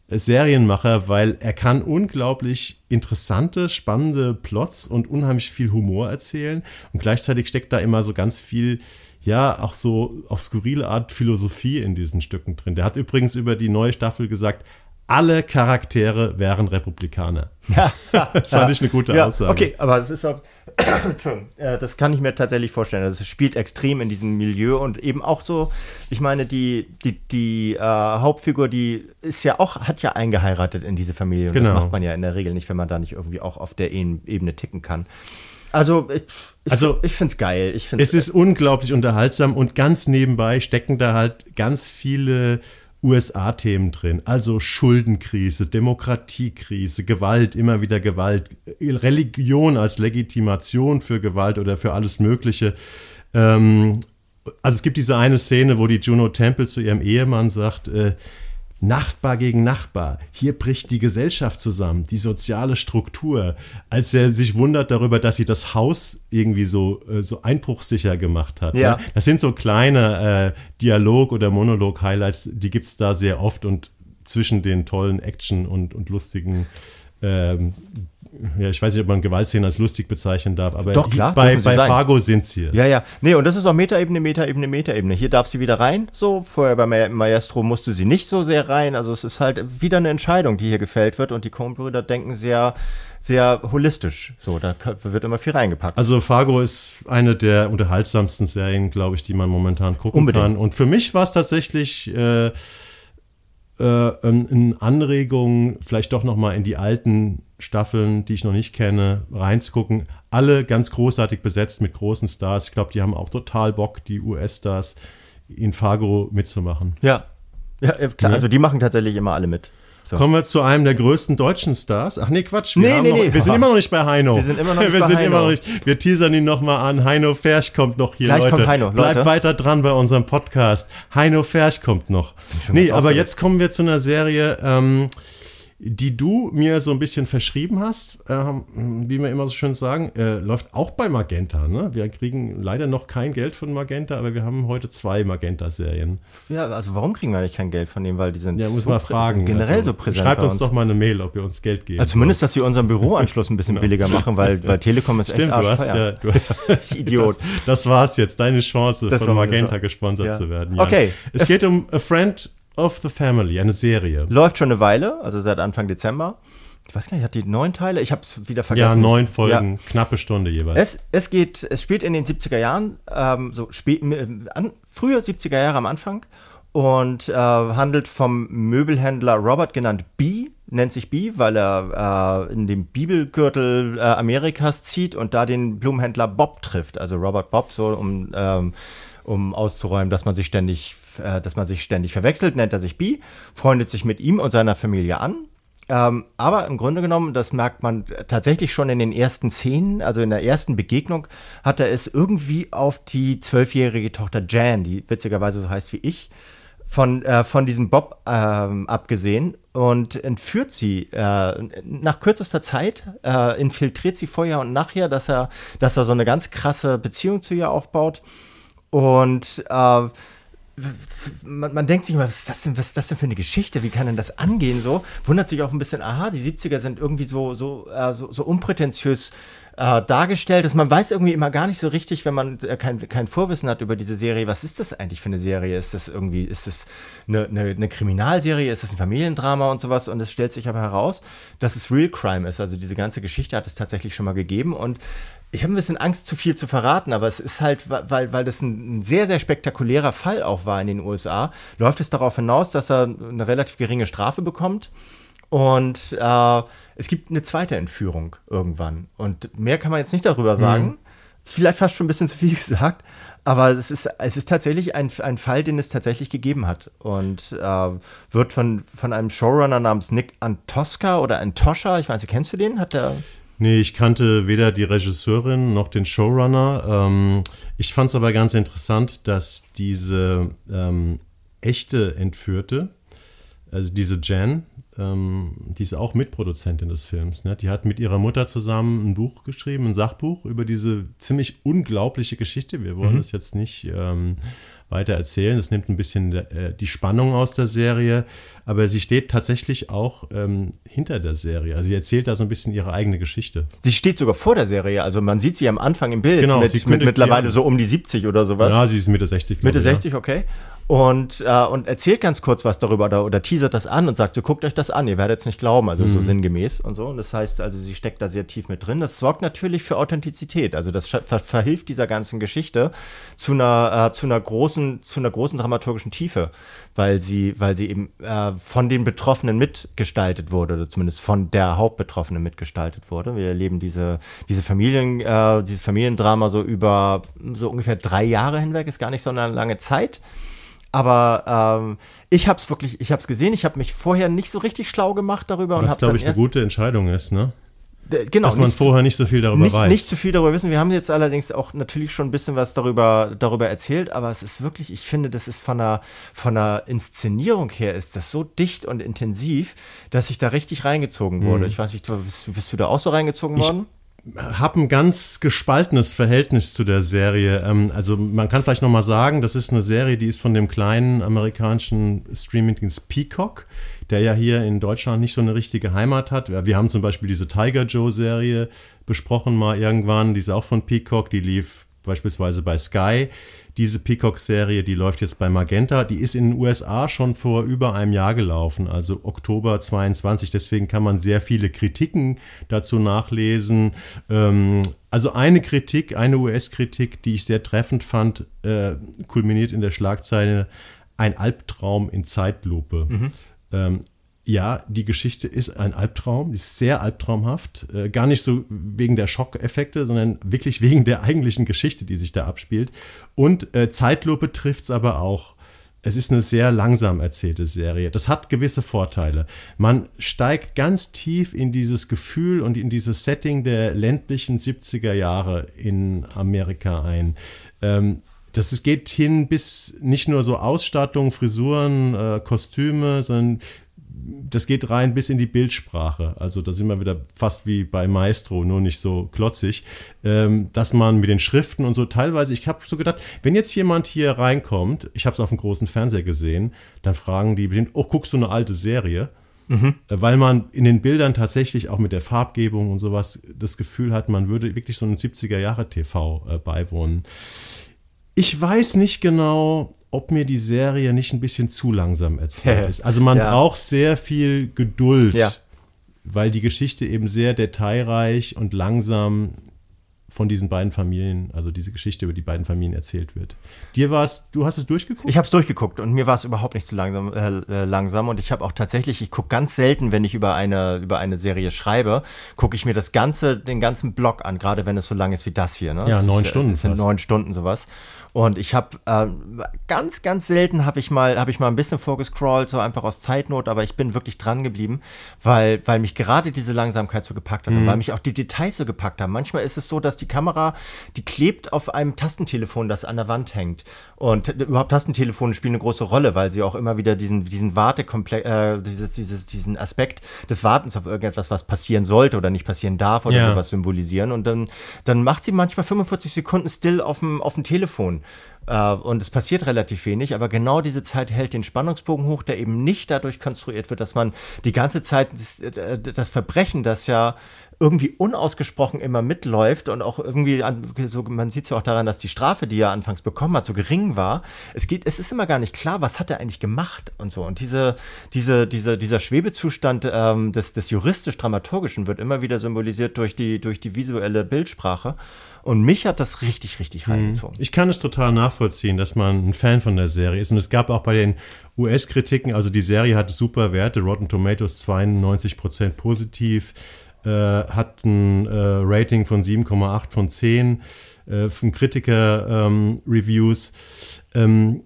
äh, Serienmacher, weil er kann unglaublich interessante, spannende Plots und unheimlich viel Humor erzählen und gleichzeitig steckt da immer so ganz viel ja, auch so auf skurrile Art Philosophie in diesen Stücken drin. Der hat übrigens über die neue Staffel gesagt, alle Charaktere wären Republikaner. Ja, ja, Das fand ich eine gute ja, Aussage. Okay, aber es ist auch, äh, das kann ich mir tatsächlich vorstellen. Also es spielt extrem in diesem Milieu und eben auch so, ich meine, die, die, die äh, Hauptfigur, die ist ja auch, hat ja eingeheiratet in diese Familie. Und Genau. das macht man ja in der Regel nicht, wenn man da nicht irgendwie auch auf der Ebene ticken kann. Also, ich, ich, Also, ich finde es geil. Ich find's, Es ist unglaublich unterhaltsam und ganz nebenbei stecken da halt ganz viele USA-Themen drin. Also Schuldenkrise, Demokratiekrise, Gewalt, immer wieder Gewalt, Religion als Legitimation für Gewalt oder für alles Mögliche. Ähm, also es gibt diese eine Szene, wo die Juno Temple zu ihrem Ehemann sagt, äh, Nachbar gegen Nachbar, hier bricht die Gesellschaft zusammen, die soziale Struktur. Als er sich wundert darüber, dass sie das Haus irgendwie so, äh, so einbruchsicher gemacht hat. Ja. Ne? Das sind so kleine äh, Dialog- oder Monolog-Highlights, die gibt es da sehr oft und zwischen den tollen Action und, und lustigen ähm, ja, ich weiß nicht, ob man Gewaltszenen als lustig bezeichnen darf, aber Doch, klar, bei, bei sein. Fargo sind sie es. Ja, ja. Nee, und das ist auch Metaebene, Metaebene, Metaebene. Hier darf sie wieder rein. So, vorher bei Ma- Maestro musste sie nicht so sehr rein. Also es ist halt wieder eine Entscheidung, die hier gefällt wird. Und die Coen-Brüder denken sehr, sehr holistisch. So, da wird immer viel reingepackt. Also Fargo ist eine der unterhaltsamsten Serien, glaube ich, die man momentan gucken Unbedingt. kann. Und für mich war es tatsächlich äh, äh, eine Anregung, vielleicht doch noch mal in die alten Staffeln, die ich noch nicht kenne, reinzugucken. Alle ganz großartig besetzt mit großen Stars. Ich glaube, die haben auch total Bock, die US-Stars in Fargo mitzumachen. ja. Ja, klar, also die machen tatsächlich immer alle mit. So. Kommen wir zu einem der größten deutschen Stars. Ach nee, Quatsch. Wir, nee, nee, noch, nee. wir sind immer noch nicht bei Heino. Wir sind immer noch nicht wir bei sind Heino. Immer noch nicht, wir teasern ihn nochmal an. Heino Fersch kommt noch hier, Gleich Leute. kommt Heino, Bleibt Leute. weiter dran bei unserem Podcast. Heino Fersch kommt noch. Nee, aber jetzt kommen wir zu einer Serie, ähm, die du mir so ein bisschen verschrieben hast, ähm, wie wir immer so schön sagen, äh, läuft auch bei Magenta. Ne? Wir kriegen leider noch kein Geld von Magenta, aber wir haben heute zwei Magenta-Serien. Ja, also warum kriegen wir eigentlich kein Geld von denen? Weil die sind Ja, muss so mal prä- fragen. Generell Also, so präsent Schreibt uns doch mal eine Mail, ob ihr uns Geld geben Also zumindest, dass sie unseren Büroanschluss ein bisschen billiger machen, weil, weil Telekom ist Stimmt, echt du hast ja, du, Idiot. Das, das war's jetzt, deine Chance, Das von Magenta gesponsert Ja. zu werden. Okay. Es geht um A Friend of the Family, eine Serie. Läuft schon eine Weile, also seit Anfang Dezember. Ich weiß gar nicht, hat die neun Teile? Ich habe es wieder vergessen. Ja, neun Folgen, knappe Stunde jeweils. Es, es geht, es spielt in den 70er Jahren, ähm, so spät, an, früher 70er Jahre am Anfang und äh, handelt vom Möbelhändler Robert, genannt B, nennt sich B, weil er äh, in dem Bibelgürtel äh, Amerikas zieht und da den Blumenhändler Bob trifft. Also Robert Bob, so um, ähm, um auszuräumen, dass man sich ständig, äh, dass man sich ständig verwechselt, nennt er sich B, freundet sich mit ihm und seiner Familie an. Ähm, aber im Grunde genommen, das merkt man tatsächlich schon in den ersten Szenen, also in der ersten Begegnung, hat er es irgendwie auf die zwölfjährige Tochter Jan, die witzigerweise so heißt wie ich, von, äh, von diesem Bob ähm, abgesehen und entführt sie äh, nach kürzester Zeit, äh, infiltriert sie vorher und nachher, dass er, dass er so eine ganz krasse Beziehung zu ihr aufbaut. Und äh, man, man denkt sich immer, was ist, das denn, was ist das denn für eine Geschichte? Wie kann denn das angehen so? Wundert sich auch ein bisschen, aha, die 70er sind irgendwie so, so, äh, so, so unprätentiös äh, dargestellt, dass man weiß irgendwie immer gar nicht so richtig, wenn man äh, kein, kein Vorwissen hat über diese Serie, was ist das eigentlich für eine Serie? Ist das irgendwie, ist das eine, eine, eine Kriminalserie? Ist das ein Familiendrama und sowas? Und es stellt sich aber heraus, dass es Real Crime ist. Also diese ganze Geschichte hat es tatsächlich schon mal gegeben und ich habe ein bisschen Angst, zu viel zu verraten, aber es ist halt, weil, weil das ein, sehr, sehr spektakulärer Fall auch war in den USA, läuft es darauf hinaus, dass er eine relativ geringe Strafe bekommt. Und äh, es gibt eine zweite Entführung irgendwann. Und mehr kann man jetzt nicht darüber sagen. Vielleicht fast schon ein bisschen zu viel gesagt. Aber es ist, es ist tatsächlich ein, ein Fall, den es tatsächlich gegeben hat. Und äh, wird von, von einem Showrunner namens Nick Antosca oder Antoscha, ich weiß nicht, kennst du den? Hat der. Nee, ich kannte weder die Regisseurin noch den Showrunner. Ähm, ich fand es aber ganz interessant, dass diese ähm, echte Entführte, also diese Jan, ähm, die ist auch Mitproduzentin des Films. Ne? Die hat mit ihrer Mutter zusammen ein Buch geschrieben, ein Sachbuch über diese ziemlich unglaubliche Geschichte. Wir wollen das jetzt nicht ähm, weiter erzählen. Das nimmt ein bisschen äh, die Spannung aus der Serie. Aber sie steht tatsächlich auch ähm, hinter der Serie. Also sie erzählt da so ein bisschen ihre eigene Geschichte. Sie steht sogar vor der Serie, also man sieht sie am Anfang im Bild Genau, mit, sie mit mittlerweile so um die 70 oder sowas. Ja, sie ist Mitte 60. glaube Mitte ich, 60, okay. Und, äh, und erzählt ganz kurz was darüber oder, oder teasert das an und sagt, so guckt euch das an, ihr werdet es nicht glauben, also Mhm. so sinngemäß und so. Und das heißt, also sie steckt da sehr tief mit drin. Das sorgt natürlich für Authentizität. Also das ver verhilft dieser ganzen Geschichte zu einer, äh, zu einer großen, zu einer großen dramaturgischen Tiefe, weil sie, weil sie eben äh, von den Betroffenen mitgestaltet wurde, oder zumindest von der Hauptbetroffenen mitgestaltet wurde. Wir erleben diese, diese Familien, äh, dieses Familiendrama so über so ungefähr drei Jahre hinweg, ist gar nicht so eine lange Zeit. Aber ähm, ich habe es wirklich, ich habe es gesehen. Ich habe mich vorher nicht so richtig schlau gemacht darüber und Was, glaube ich, eine gute Entscheidung ist, ne? äh, genau, Dass man nicht, vorher nicht so viel darüber nicht, weiß. nicht zu viel darüber wissen. Wir haben jetzt allerdings auch natürlich schon ein bisschen was darüber, darüber erzählt, aber es ist wirklich, ich finde, das ist von der, von der Inszenierung her ist das so dicht und intensiv, dass ich da richtig reingezogen wurde. Ich weiß nicht, bist, bist du da auch so reingezogen worden? Habe ein ganz gespaltenes Verhältnis zu der Serie. Ähm, also man kann vielleicht noch mal sagen, das ist eine Serie, die ist von dem kleinen amerikanischen Streamingdienst Peacock, der ja hier in Deutschland nicht so eine richtige Heimat hat. Wir haben zum Beispiel diese Tiger Joe Serie besprochen mal irgendwann, die ist auch von Peacock, die lief beispielsweise bei Sky. Diese Peacock-Serie, die läuft jetzt bei Magenta. Die ist in den USA schon vor über einem Jahr gelaufen, also Oktober 22. Deswegen kann man sehr viele Kritiken dazu nachlesen. Ähm, also eine Kritik, eine US-Kritik, die ich sehr treffend fand, äh, kulminiert in der Schlagzeile ein Albtraum in Zeitlupe. Ähm, ja, die Geschichte ist ein Albtraum, ist sehr albtraumhaft. Äh, gar nicht so wegen der Schockeffekte, sondern wirklich wegen der eigentlichen Geschichte, die sich da abspielt. Und äh, Zeitlupe trifft es aber auch. es ist eine sehr langsam erzählte Serie. Das hat gewisse Vorteile. Man steigt ganz tief in dieses Gefühl und in dieses Setting der ländlichen 70er Jahre in Amerika ein. Ähm, das geht hin bis nicht nur so Ausstattung, Frisuren, äh, Kostüme, sondern das geht rein bis in die Bildsprache. Also da sind wir wieder fast wie bei Maestro, nur nicht so klotzig, ähm, dass man mit den Schriften und so teilweise, ich habe so gedacht, wenn jetzt jemand hier reinkommt, ich habe es auf dem großen Fernseher gesehen, dann fragen die bestimmt, oh, guckst du eine alte Serie? Mhm. Weil man in den Bildern tatsächlich auch mit der Farbgebung und sowas das Gefühl hat, man würde wirklich so einen 70er Jahre TV äh, beiwohnen. Ich weiß nicht genau, ob mir die Serie nicht ein bisschen zu langsam erzählt ist. Also man ja. braucht sehr viel Geduld, ja. weil die Geschichte eben sehr detailreich und langsam von diesen beiden Familien, also diese Geschichte über die beiden Familien erzählt wird. Dir war es, du hast es durchgeguckt? Ich habe es durchgeguckt und mir war es überhaupt nicht zu langsam, äh, äh langsam. Und ich habe auch tatsächlich, ich gucke ganz selten, wenn ich über eine über eine Serie schreibe, gucke ich mir das ganze, den ganzen Blog an, gerade wenn es so lang ist wie das hier. Ne? Ja, neun ist, Stunden. Das sind neun Stunden sowas. Und ich habe äh, ganz, ganz selten habe ich mal habe ich mal ein bisschen vorgescrollt, so einfach aus Zeitnot, aber ich bin wirklich dran geblieben, weil weil mich gerade diese Langsamkeit so gepackt hat mhm. und weil mich auch die Details so gepackt haben. Manchmal ist es so, dass die Kamera, die klebt auf einem Tastentelefon, das an der Wand hängt. Und überhaupt Tastentelefone spielen eine große Rolle, weil sie auch immer wieder diesen diesen Wartekomplex, äh, dieses, dieses, diesen Aspekt des Wartens auf irgendetwas, was passieren sollte oder nicht passieren darf oder ja. sowas symbolisieren. Und dann dann macht sie manchmal 45 Sekunden still auf dem auf dem Telefon. Äh, und es passiert relativ wenig, aber genau diese Zeit hält den Spannungsbogen hoch, der eben nicht dadurch konstruiert wird, dass man die ganze Zeit das, äh, Verbrechen, das ja irgendwie unausgesprochen immer mitläuft und auch irgendwie, so, man sieht es ja auch daran, dass die Strafe, die er anfangs bekommen hat, so gering war. Es geht, es ist immer gar nicht klar, was hat er eigentlich gemacht und so. Und diese, diese, diese, dieser Schwebezustand ähm, des, des juristisch-dramaturgischen wird immer wieder symbolisiert durch die, durch die visuelle Bildsprache. Und mich hat das richtig, richtig mhm. reingezogen. Ich kann es total nachvollziehen, dass man ein Fan von der Serie ist. Und es gab auch bei den US-Kritiken, also die Serie hat super Werte, Rotten Tomatoes 92% positiv, äh, hat ein äh, Rating von 7,8 von 10 äh, von Kritiker-Reviews. Ähm, ähm,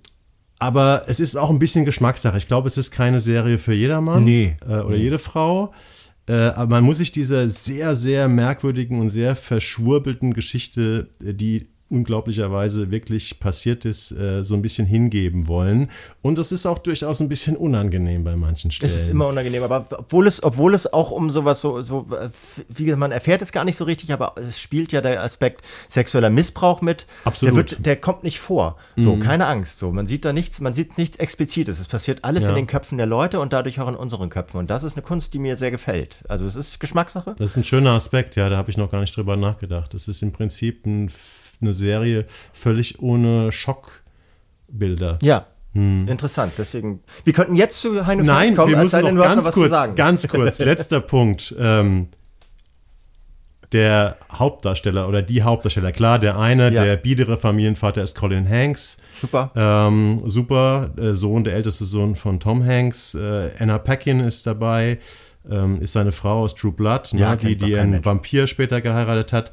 aber es ist auch ein bisschen Geschmackssache. Ich glaube, es ist keine Serie für jedermann nee. Äh, oder nee. jede Frau. Äh, aber man muss sich dieser sehr, sehr merkwürdigen und sehr verschwurbelten Geschichte, äh, die unglaublicherweise wirklich passiert ist, äh, so ein bisschen hingeben wollen. Und das ist auch durchaus ein bisschen unangenehm bei manchen Stellen. Es ist immer unangenehm, aber obwohl es, obwohl es auch um sowas so, so wie gesagt, man erfährt es gar nicht so richtig, aber es spielt ja der Aspekt sexueller Missbrauch mit. Absolut. Der, wird, der kommt nicht vor. So, mhm. keine Angst. So, man sieht da nichts, man sieht nichts Explizites. Es passiert alles ja. in den Köpfen der Leute und dadurch auch in unseren Köpfen. Und das ist eine Kunst, die mir sehr gefällt. Also es ist Geschmackssache. Das ist ein schöner Aspekt, ja, da habe ich noch gar nicht drüber nachgedacht. Das ist im Prinzip ein eine Serie völlig ohne Schockbilder. Ja. Hm. Interessant, deswegen. Wir könnten jetzt zu Heine Nein, kommen, wir müssen noch ganz kurz, ganz kurz, letzter Punkt. Ähm, der Hauptdarsteller oder die Hauptdarsteller, klar, der eine, ja. der biedere Familienvater ist Colin Hanks. Super. Ähm, super, der Sohn, der älteste Sohn von Tom Hanks. Äh, Anna Paquin ist dabei, ähm, ist seine Frau aus True Blood, ja, ne, die, die einen. Vampir später geheiratet hat.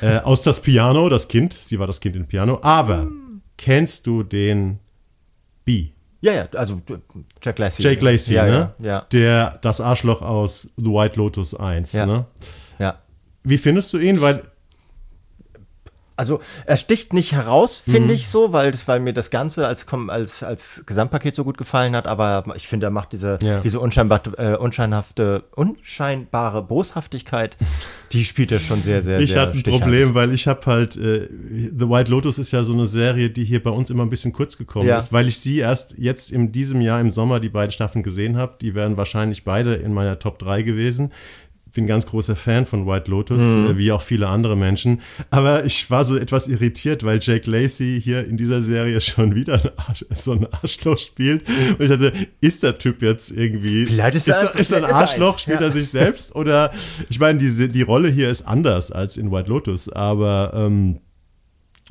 Äh, aus das Piano, das Kind. Sie war das Kind im Piano. Aber kennst du den B? Ja, ja, also Jack Lacey. Jake Lacey, ja, ne? Ja, ja. Der, das Arschloch aus The White Lotus 1, ja. ne? Ja. Wie findest du ihn? Weil also er sticht nicht heraus, finde mhm. ich so, weil, das, weil mir das Ganze als, als, als Gesamtpaket so gut gefallen hat, aber ich finde, er macht diese, ja. diese unscheinbar, äh, unscheinhafte, unscheinbare Boshaftigkeit, die spielt er schon sehr, sehr, ich sehr hatte ein Problem, weil ich habe halt, äh, The White Lotus ist ja so eine Serie, die hier bei uns immer ein bisschen kurz gekommen ja. ist, weil ich sie erst jetzt in diesem Jahr im Sommer die beiden Staffeln gesehen habe. Die wären wahrscheinlich beide in meiner Top 3 gewesen bin ganz großer Fan von White Lotus, mhm. äh, wie auch viele andere Menschen. Aber ich war so etwas irritiert, weil Jake Lacey hier in dieser Serie schon wieder ein Arsch, so ein Arschloch spielt. Und ich dachte, ist der Typ jetzt irgendwie. Vielleicht ist, er, ist, er ein Arschloch, spielt ja. er sich selbst? Oder ich meine, die, die Rolle hier ist anders als in White Lotus, aber ähm,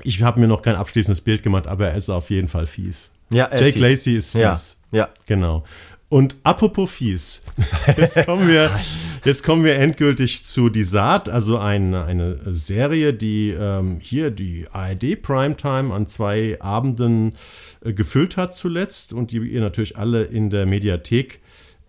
ich habe mir noch kein abschließendes Bild gemacht, aber er ist auf jeden Fall fies. Ja, Jake fies. Lacey ist fies. Ja, ja. Genau. Und apropos fies, jetzt kommen wir, jetzt kommen wir endgültig zu Die Saat, also ein, eine Serie, die ähm, hier die ARD Primetime an zwei Abenden äh, gefüllt hat zuletzt und die ihr natürlich alle in der Mediathek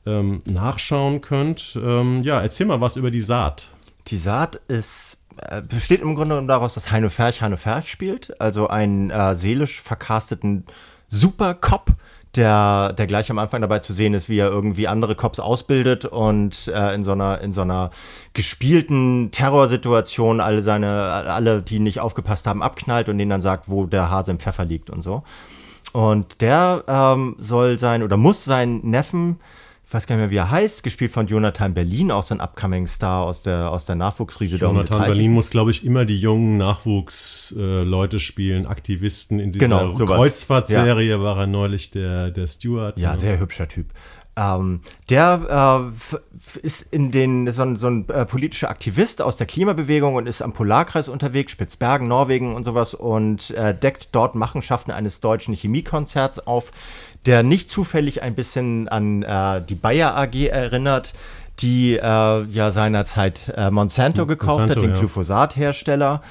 ähm, nachschauen könnt. Ähm, ja, erzähl mal was über Die Saat. Die Saat ist äh, besteht im Grunde genommen daraus, dass Heino Ferch Heino Ferch spielt, also einen äh, seelisch vercasteten Supercop, der, der gleich am Anfang dabei zu sehen ist, wie er irgendwie andere Cops ausbildet und äh, in so einer, in so einer gespielten Terrorsituation alle seine, alle, die nicht aufgepasst haben, abknallt und denen dann sagt, wo der Hase im Pfeffer liegt und so. Und der ähm, soll sein oder muss seinen Neffen ich weiß gar nicht mehr, wie er heißt, gespielt von Jonathan Berlin, auch so ein Upcoming Star aus der, aus der Nachwuchsriese. Jonathan Berlin muss, glaube ich, immer die jungen Nachwuchsleute äh, spielen, Aktivisten in dieser genau, Kreuzfahrtserie ja. war er neulich der, der Steward. Ja, ne? sehr hübscher Typ. Ähm, der äh, ist in den so ein, so ein äh, politischer Aktivist aus der Klimabewegung und ist am Polarkreis unterwegs, Spitzbergen, Norwegen und sowas und äh, deckt dort Machenschaften eines deutschen Chemiekonzerts auf, der nicht zufällig ein bisschen an äh, die Bayer AG erinnert, die äh, ja seinerzeit äh, Monsanto gekauft Monsanto, hat, den ja. Glyphosat-Hersteller.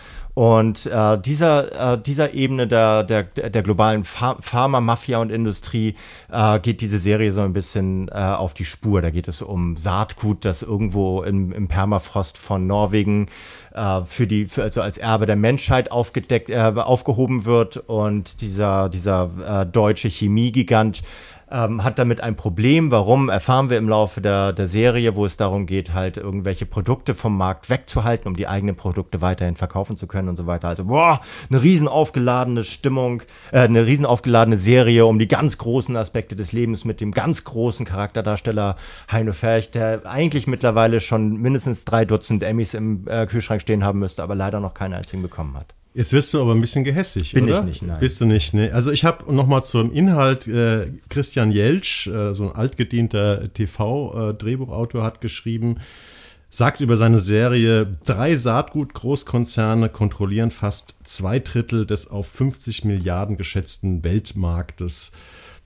Und äh, dieser, äh, dieser Ebene der, der, der globalen Pharma-Mafia und Industrie äh, geht diese Serie so ein bisschen äh, auf die Spur. Da geht es um Saatgut, das irgendwo im, im Permafrost von Norwegen äh, für die, für, also als Erbe der Menschheit aufgedeckt, äh, aufgehoben wird. Und dieser, dieser äh, deutsche Chemiegigant ähm, hat damit ein Problem. Warum, erfahren wir im Laufe der, der Serie, wo es darum geht, halt irgendwelche Produkte vom Markt wegzuhalten, um die eigenen Produkte weiterhin verkaufen zu können und so weiter. Also, boah, eine riesen aufgeladene Stimmung, äh, eine riesen aufgeladene Serie um die ganz großen Aspekte des Lebens mit dem ganz großen Charakterdarsteller Heino Ferch, der eigentlich mittlerweile schon mindestens drei Dutzend Emmys im äh, Kühlschrank stehen haben müsste, aber leider noch keinen einzigen bekommen hat. Jetzt wirst du aber ein bisschen gehässig, Bin oder? ich nicht, nein. Bist du nicht, ne? Also ich habe noch mal zum Inhalt, äh, Christian Jeltsch, äh, so ein altgedienter TV-Drehbuchautor, hat geschrieben, sagt über seine Serie, drei Saatgut-Großkonzerne kontrollieren fast zwei Drittel des auf 50 Milliarden geschätzten Weltmarktes.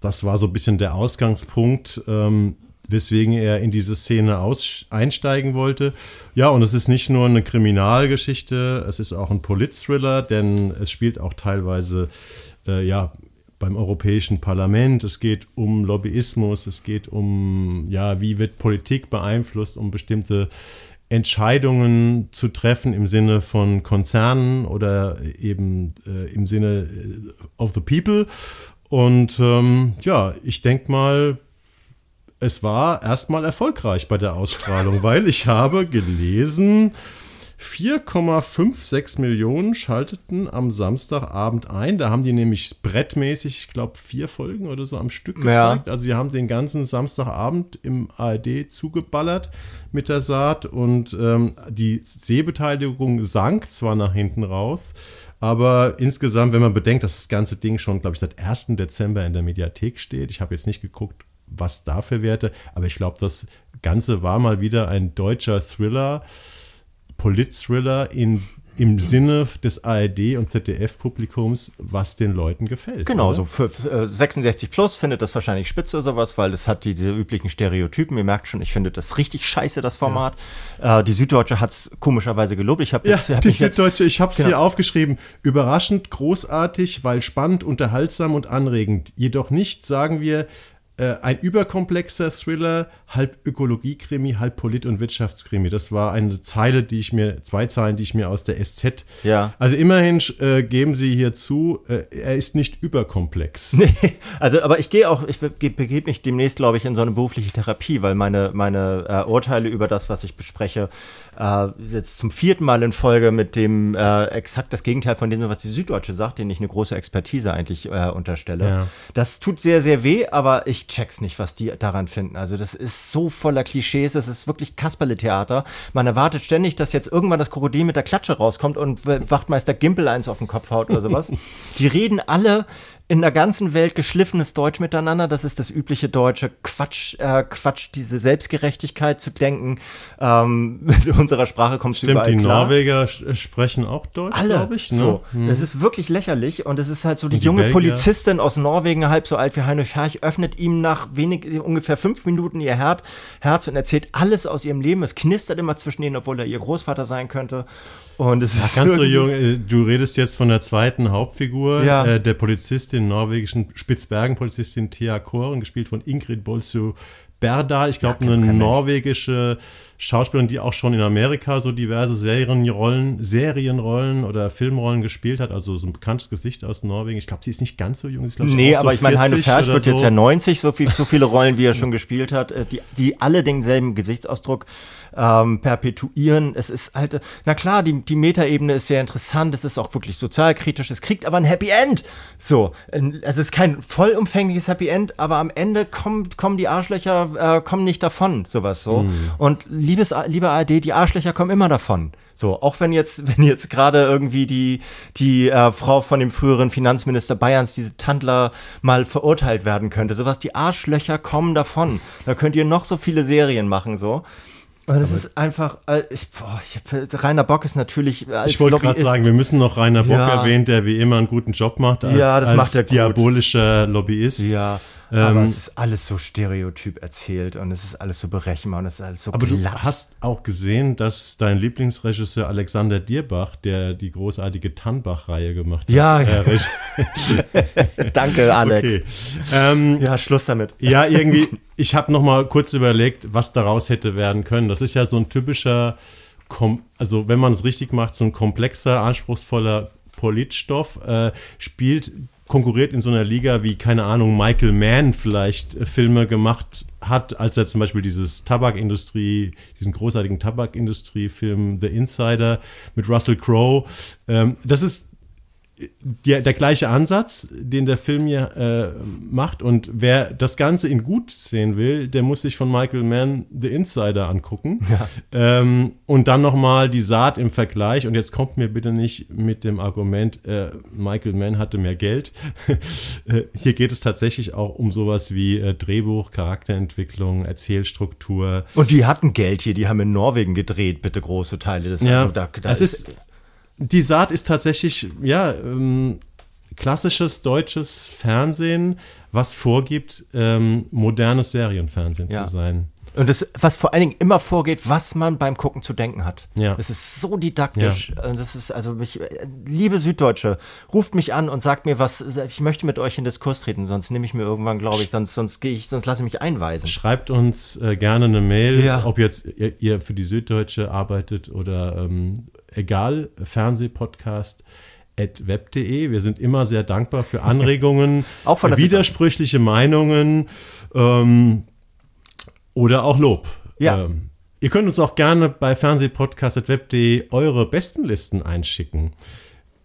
Das war so ein bisschen der Ausgangspunkt. Ähm, weswegen er in diese Szene aus einsteigen wollte. Ja, und es ist nicht nur eine Kriminalgeschichte, es ist auch ein Polit-Thriller, denn es spielt auch teilweise äh, ja, beim Europäischen Parlament. Es geht um Lobbyismus, es geht um, ja, wie wird Politik beeinflusst, um bestimmte Entscheidungen zu treffen im Sinne von Konzernen oder eben äh, im Sinne äh, of the people. Und ähm, ja, ich denke mal, es war erstmal erfolgreich bei der Ausstrahlung, weil ich habe gelesen, 4,56 Millionen schalteten am Samstagabend ein. Da haben die nämlich brettmäßig, ich glaube, vier Folgen oder so am Stück gezeigt. Ja. Also sie haben den ganzen Samstagabend im ARD zugeballert mit der Saat und ähm, die Sehbeteiligung sank zwar nach hinten raus, aber insgesamt, wenn man bedenkt, dass das ganze Ding schon, glaube ich, seit 1. Dezember in der Mediathek steht, ich habe jetzt nicht geguckt, was da für Werte. Aber ich glaube, das Ganze war mal wieder ein deutscher Thriller, Polit-Thriller in im Sinne des ARD und ZDF-Publikums, was den Leuten gefällt. Genau, oder? so für, äh, 66 plus findet das wahrscheinlich spitze sowas, weil es hat diese üblichen Stereotypen. Ihr merkt schon, ich finde das richtig scheiße, das Format. Ja. Äh, die Süddeutsche hat es komischerweise gelobt. Ich habe ja, hab die Süddeutsche, ich habe es genau. hier aufgeschrieben. Überraschend, großartig, weil spannend, unterhaltsam und anregend. Jedoch nicht, sagen wir, äh, ein überkomplexer Thriller, halb Ökologiekrimi, halb Polit- und Wirtschaftskrimi. Das war eine Zeile, die ich mir, zwei Zeilen, die ich mir aus der SZ. Ja. Also immerhin äh, geben Sie hier zu, äh, er ist nicht überkomplex. Nee, also aber ich gehe auch, ich begebe mich demnächst, glaube ich, in so eine berufliche Therapie, weil meine, meine äh, Urteile über das, was ich bespreche, äh, jetzt zum vierten Mal in Folge mit dem äh, exakt das Gegenteil von dem, was die Süddeutsche sagt, den ich eine große Expertise eigentlich äh, unterstelle. Ja. Das tut sehr, sehr weh, aber ich check's nicht, was die daran finden. Also das ist so voller Klischees, das ist wirklich Kasperle-Theater. Man erwartet ständig, dass jetzt irgendwann das Krokodil mit der Klatsche rauskommt und Wachtmeister Gimpel eins auf den Kopf haut oder sowas. die reden alle in der ganzen Welt geschliffenes Deutsch miteinander. Das ist das übliche deutsche Quatsch, äh, Quatsch, diese Selbstgerechtigkeit zu denken. Ähm, mit unserer Sprache kommst Stimmt, du überall die klar. Norweger sprechen auch Deutsch, glaube ich. Ne? So, Hm. das ist wirklich lächerlich und es ist halt so, die, die junge Belgier? Polizistin aus Norwegen, halb so alt wie Heinrich Ferch, öffnet ihm nach wenig, ungefähr fünf Minuten ihr Her Herz und erzählt alles aus ihrem Leben. Es knistert immer zwischen ihnen, obwohl er ihr Großvater sein könnte. Und es ist Ganz so jung, äh, du redest jetzt von der zweiten Hauptfigur, Ja. äh, der Polizistin, norwegischen Spitzbergen-Polizistin Thea Koren, gespielt von Ingrid Bolsu Berdal. Ich glaube, kennt eine norwegische Schauspielerin, die auch schon in Amerika so diverse Serienrollen, Serienrollen oder Filmrollen gespielt hat. Also so ein bekanntes Gesicht aus Norwegen. Ich glaube, sie ist nicht ganz so jung. Sie ist, Nee, auch so aber ich meine, Heino 40 Ferch oder wird so. jetzt ja 90, so, viel, so viele Rollen, wie er schon gespielt hat, äh, die, die alle denselben Gesichtsausdruck ähm, perpetuieren. Es ist halt, na klar, die, die Metaebene ist sehr interessant, es ist auch wirklich sozialkritisch, es kriegt aber ein Happy End. So, ähm, es ist kein vollumfängliches Happy End, aber am Ende kommen, kommen die Arschlöcher, äh, kommen nicht davon, sowas so. Mhm. Und liebes, liebe ARD, die Arschlöcher kommen immer davon. So, auch wenn jetzt, wenn jetzt gerade irgendwie die, die äh, Frau von dem früheren Finanzminister Bayerns, diese Tandler, mal verurteilt werden könnte. Sowas, die Arschlöcher kommen davon. Da könnt ihr noch so viele Serien machen, so. Und es ist einfach, äh, ich, boah, ich, Rainer Bock ist natürlich als Ich wollte gerade sagen, wir müssen noch Rainer Bock Ja. erwähnen, der wie immer einen guten Job macht als, Ja, das als macht er diabolischer Lobbyist. Ja, Ähm, aber es ist alles so stereotyp erzählt und es ist alles so berechenbar und es ist alles so Aber du glatt. hast auch gesehen, dass dein Lieblingsregisseur Alexander Dierbach, der die großartige Tannbach-Reihe gemacht hat, Ja. äh, Danke, Alex. okay. Ähm, Ja, Schluss damit. ja, irgendwie, ich habe noch mal kurz überlegt, was daraus hätte werden können. Das ist ja so ein typischer, kom also wenn man es richtig macht, so ein komplexer, anspruchsvoller Politstoff, äh, spielt, konkurriert in so einer Liga wie, keine Ahnung, Michael Mann vielleicht äh, Filme gemacht hat, als er zum Beispiel dieses Tabakindustrie, diesen großartigen Tabakindustrie-Film The Insider mit Russell Crowe. Ähm, das ist der, der gleiche Ansatz, den der Film hier äh, macht. Und wer das Ganze in gut sehen will, der muss sich von Michael Mann The Insider angucken. Ähm, und dann nochmal die Saat im Vergleich. Und jetzt kommt mir bitte nicht mit dem Argument, äh, Michael Mann hatte mehr Geld. äh, hier geht es tatsächlich auch um sowas wie äh, Drehbuch, Charakterentwicklung, Erzählstruktur. Und die hatten Geld hier, die haben in Norwegen gedreht, bitte große Teile des Ja, also da, da es ist, die Saat ist tatsächlich, ja, ähm, klassisches deutsches Fernsehen, was vorgibt, ähm, modernes Serienfernsehen Ja. zu sein. Und das, was vor allen Dingen immer vorgeht, was man beim Gucken zu denken hat. Ja. Das ist so didaktisch. Und Das ist also mich, liebe Süddeutsche, ruft mich an und sagt mir, was, ich möchte mit euch in Diskurs treten, sonst nehme ich mir irgendwann, glaube ich, sonst, sonst gehe ich, sonst lasse ich mich einweisen. Schreibt uns äh, gerne eine Mail, Ja. ob jetzt ihr, ihr für die Süddeutsche arbeitet oder ähm, egal, Fernsehpodcast at web.de. Wir sind immer sehr dankbar für Anregungen, Auch von der widersprüchliche Meinungen ähm, oder auch Lob. Ja. Ähm, ihr könnt uns auch gerne bei fernsehpodcast.web.de eure Bestenlisten einschicken.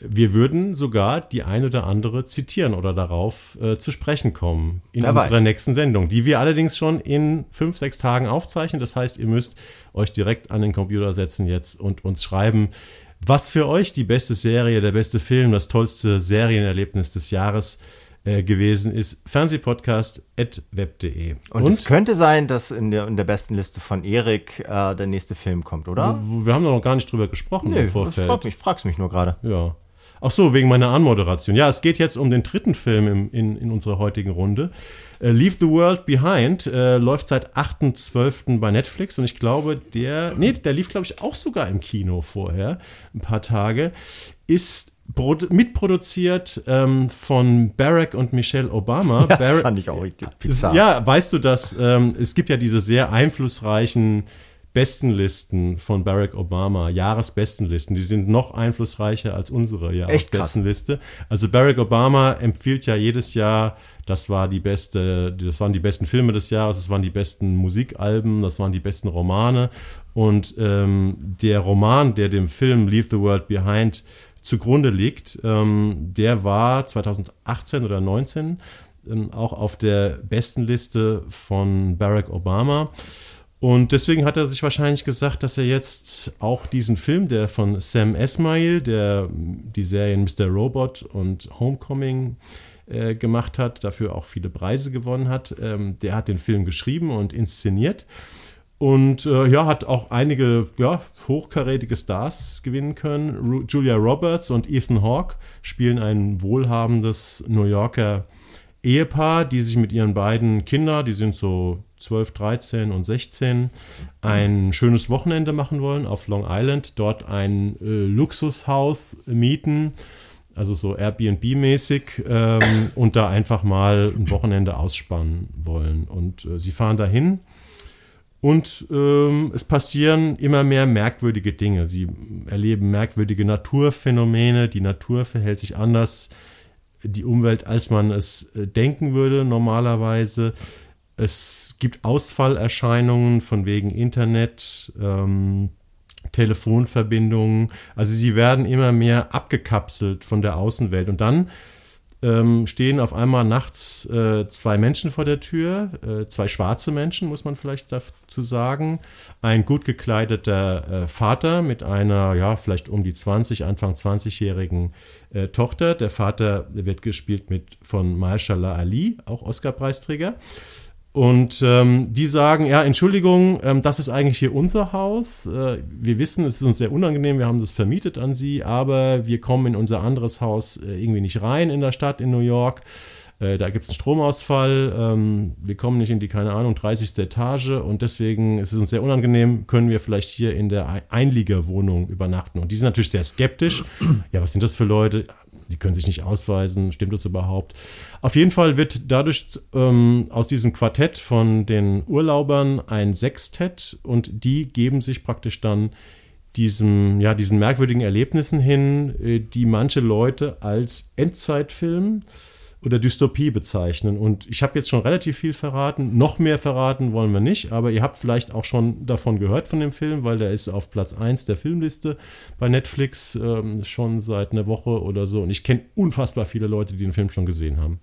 Wir würden sogar die ein oder andere zitieren oder darauf äh, zu sprechen kommen in Wer unserer weiß. nächsten Sendung, die wir allerdings schon in fünf, sechs Tagen aufzeichnen. Das heißt, ihr müsst euch direkt an den Computer setzen jetzt und uns schreiben, was für euch die beste Serie, der beste Film, das tollste Serienerlebnis des Jahres äh, gewesen ist. Fernsehpodcast.web.de. Und, es könnte sein, dass in der, in der besten Liste von Erik äh, der nächste Film kommt, oder? wir haben noch gar nicht drüber gesprochen Nö, im Vorfeld. freut mich, fragst mich nur gerade. Ja. Ach so, wegen meiner Anmoderation. Ja, es geht jetzt um den dritten Film im, in, in unserer heutigen Runde. Äh, Leave the World Behind äh, läuft seit 8.12. bei Netflix und ich glaube, der, nee, der lief, glaube ich, auch sogar im Kino vorher, ein paar Tage, ist mitproduziert ähm, von Barack und Michelle Obama. Das Barack- fand ich auch bizarr. Ja, weißt du, dass ähm, es gibt ja diese sehr einflussreichen Bestenlisten von Barack Obama, Jahresbestenlisten, die sind noch einflussreicher als unsere. Jahresbestenliste. Also Barack Obama empfiehlt ja jedes Jahr, das war die beste, das waren die besten Filme des Jahres, das waren die besten Musikalben, das waren die besten Romane und ähm, der Roman, der dem Film Leave the World Behind zugrunde liegt, ähm, der war 2018 oder 19 ähm, auch auf der besten Liste von Barack Obama. Und deswegen hat er sich wahrscheinlich gesagt, dass er jetzt auch diesen Film, der von Sam Esmail, der die Serien Mr. Robot und Homecoming äh, gemacht hat, dafür auch viele Preise gewonnen hat. Ähm, der hat den Film geschrieben und inszeniert. Und äh, ja, hat auch einige ja, hochkarätige Stars gewinnen können. Ru Julia Roberts und Ethan Hawke spielen ein wohlhabendes New Yorker Ehepaar, die sich mit ihren beiden Kindern, die sind so 12, 13 und 16, ein schönes Wochenende machen wollen auf Long Island, dort ein äh, Luxushaus mieten, also so Airbnb-mäßig, ähm, und da einfach mal ein Wochenende ausspannen wollen. Und äh, sie fahren dahin und ähm, es passieren immer mehr merkwürdige Dinge. Sie erleben merkwürdige Naturphänomene, die Natur verhält sich anders, die Umwelt, als man es äh, denken würde normalerweise. Es gibt Ausfallerscheinungen von wegen Internet, ähm, Telefonverbindungen. Also sie werden immer mehr abgekapselt von der Außenwelt. Und dann ähm, stehen auf einmal nachts äh, zwei Menschen vor der Tür, äh, zwei schwarze Menschen, muss man vielleicht dazu sagen. Ein gut gekleideter äh, Vater mit einer, ja, vielleicht um die 20, Anfang 20-jährigen äh, Tochter. Der Vater wird gespielt mit von Mahershala Ali, auch Oscar-Preisträger. Und ähm, die sagen, ja, Entschuldigung, ähm, das ist eigentlich hier unser Haus. Äh, wir wissen, es ist uns sehr unangenehm, wir haben das vermietet an Sie, aber wir kommen in unser anderes Haus äh, irgendwie nicht rein in der Stadt in New York. Äh, da gibt es einen Stromausfall, ähm, wir kommen nicht in die, keine Ahnung, 30. Etage und deswegen ist es uns sehr unangenehm, können wir vielleicht hier in der Einliegerwohnung übernachten. Und die sind natürlich sehr skeptisch. Ja, was sind das für Leute? Die können sich nicht ausweisen, stimmt das überhaupt? Auf jeden Fall wird dadurch ähm, aus diesem Quartett von den Urlaubern ein Sextett und die geben sich praktisch dann diesem, ja, diesen merkwürdigen Erlebnissen hin, äh, die manche Leute als Endzeitfilm oder Dystopie bezeichnen. Und ich habe jetzt schon relativ viel verraten. Noch mehr verraten wollen wir nicht, aber ihr habt vielleicht auch schon davon gehört von dem Film, weil der ist auf Platz 1 der Filmliste bei Netflix ähm, schon seit einer Woche oder so. Und ich kenne unfassbar viele Leute, die den Film schon gesehen haben.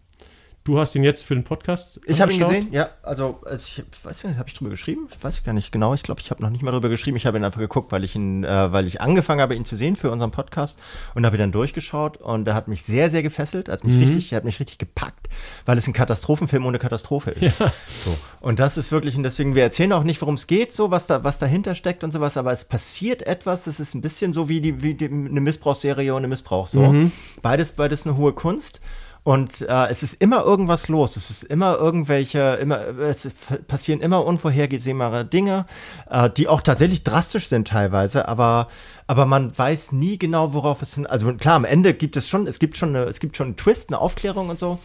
Du hast ihn jetzt für den Podcast Ich habe ihn gesehen, ja. Also, ich weiß nicht, habe ich drüber geschrieben? Ich weiß gar nicht genau. Ich glaube, ich habe noch nicht mal drüber geschrieben. Ich habe ihn einfach geguckt, weil ich ihn, äh, weil ich angefangen habe, ihn zu sehen für unseren Podcast und habe ihn dann durchgeschaut und er hat mich sehr, sehr gefesselt. Hat mich mhm. richtig, hat mich richtig gepackt, weil es ein Katastrophenfilm ohne Katastrophe ist. Ja. So. Und das ist wirklich, und deswegen, wir erzählen auch nicht, worum es geht, so, was da, was dahinter steckt und sowas, aber es passiert etwas. Es ist ein bisschen so wie die, wie die, eine Missbrauchsserie und eine Missbrauch, so. Mhm. Beides, beides eine hohe Kunst. Und äh, es ist immer irgendwas los. Es ist immer irgendwelche, immer, es passieren immer unvorhergesehbare Dinge, äh, die auch tatsächlich drastisch sind teilweise, aber, aber man weiß nie genau, worauf es hin. Also klar, am Ende gibt es schon, es gibt schon eine, es gibt schon einen Twist, eine Aufklärung und so.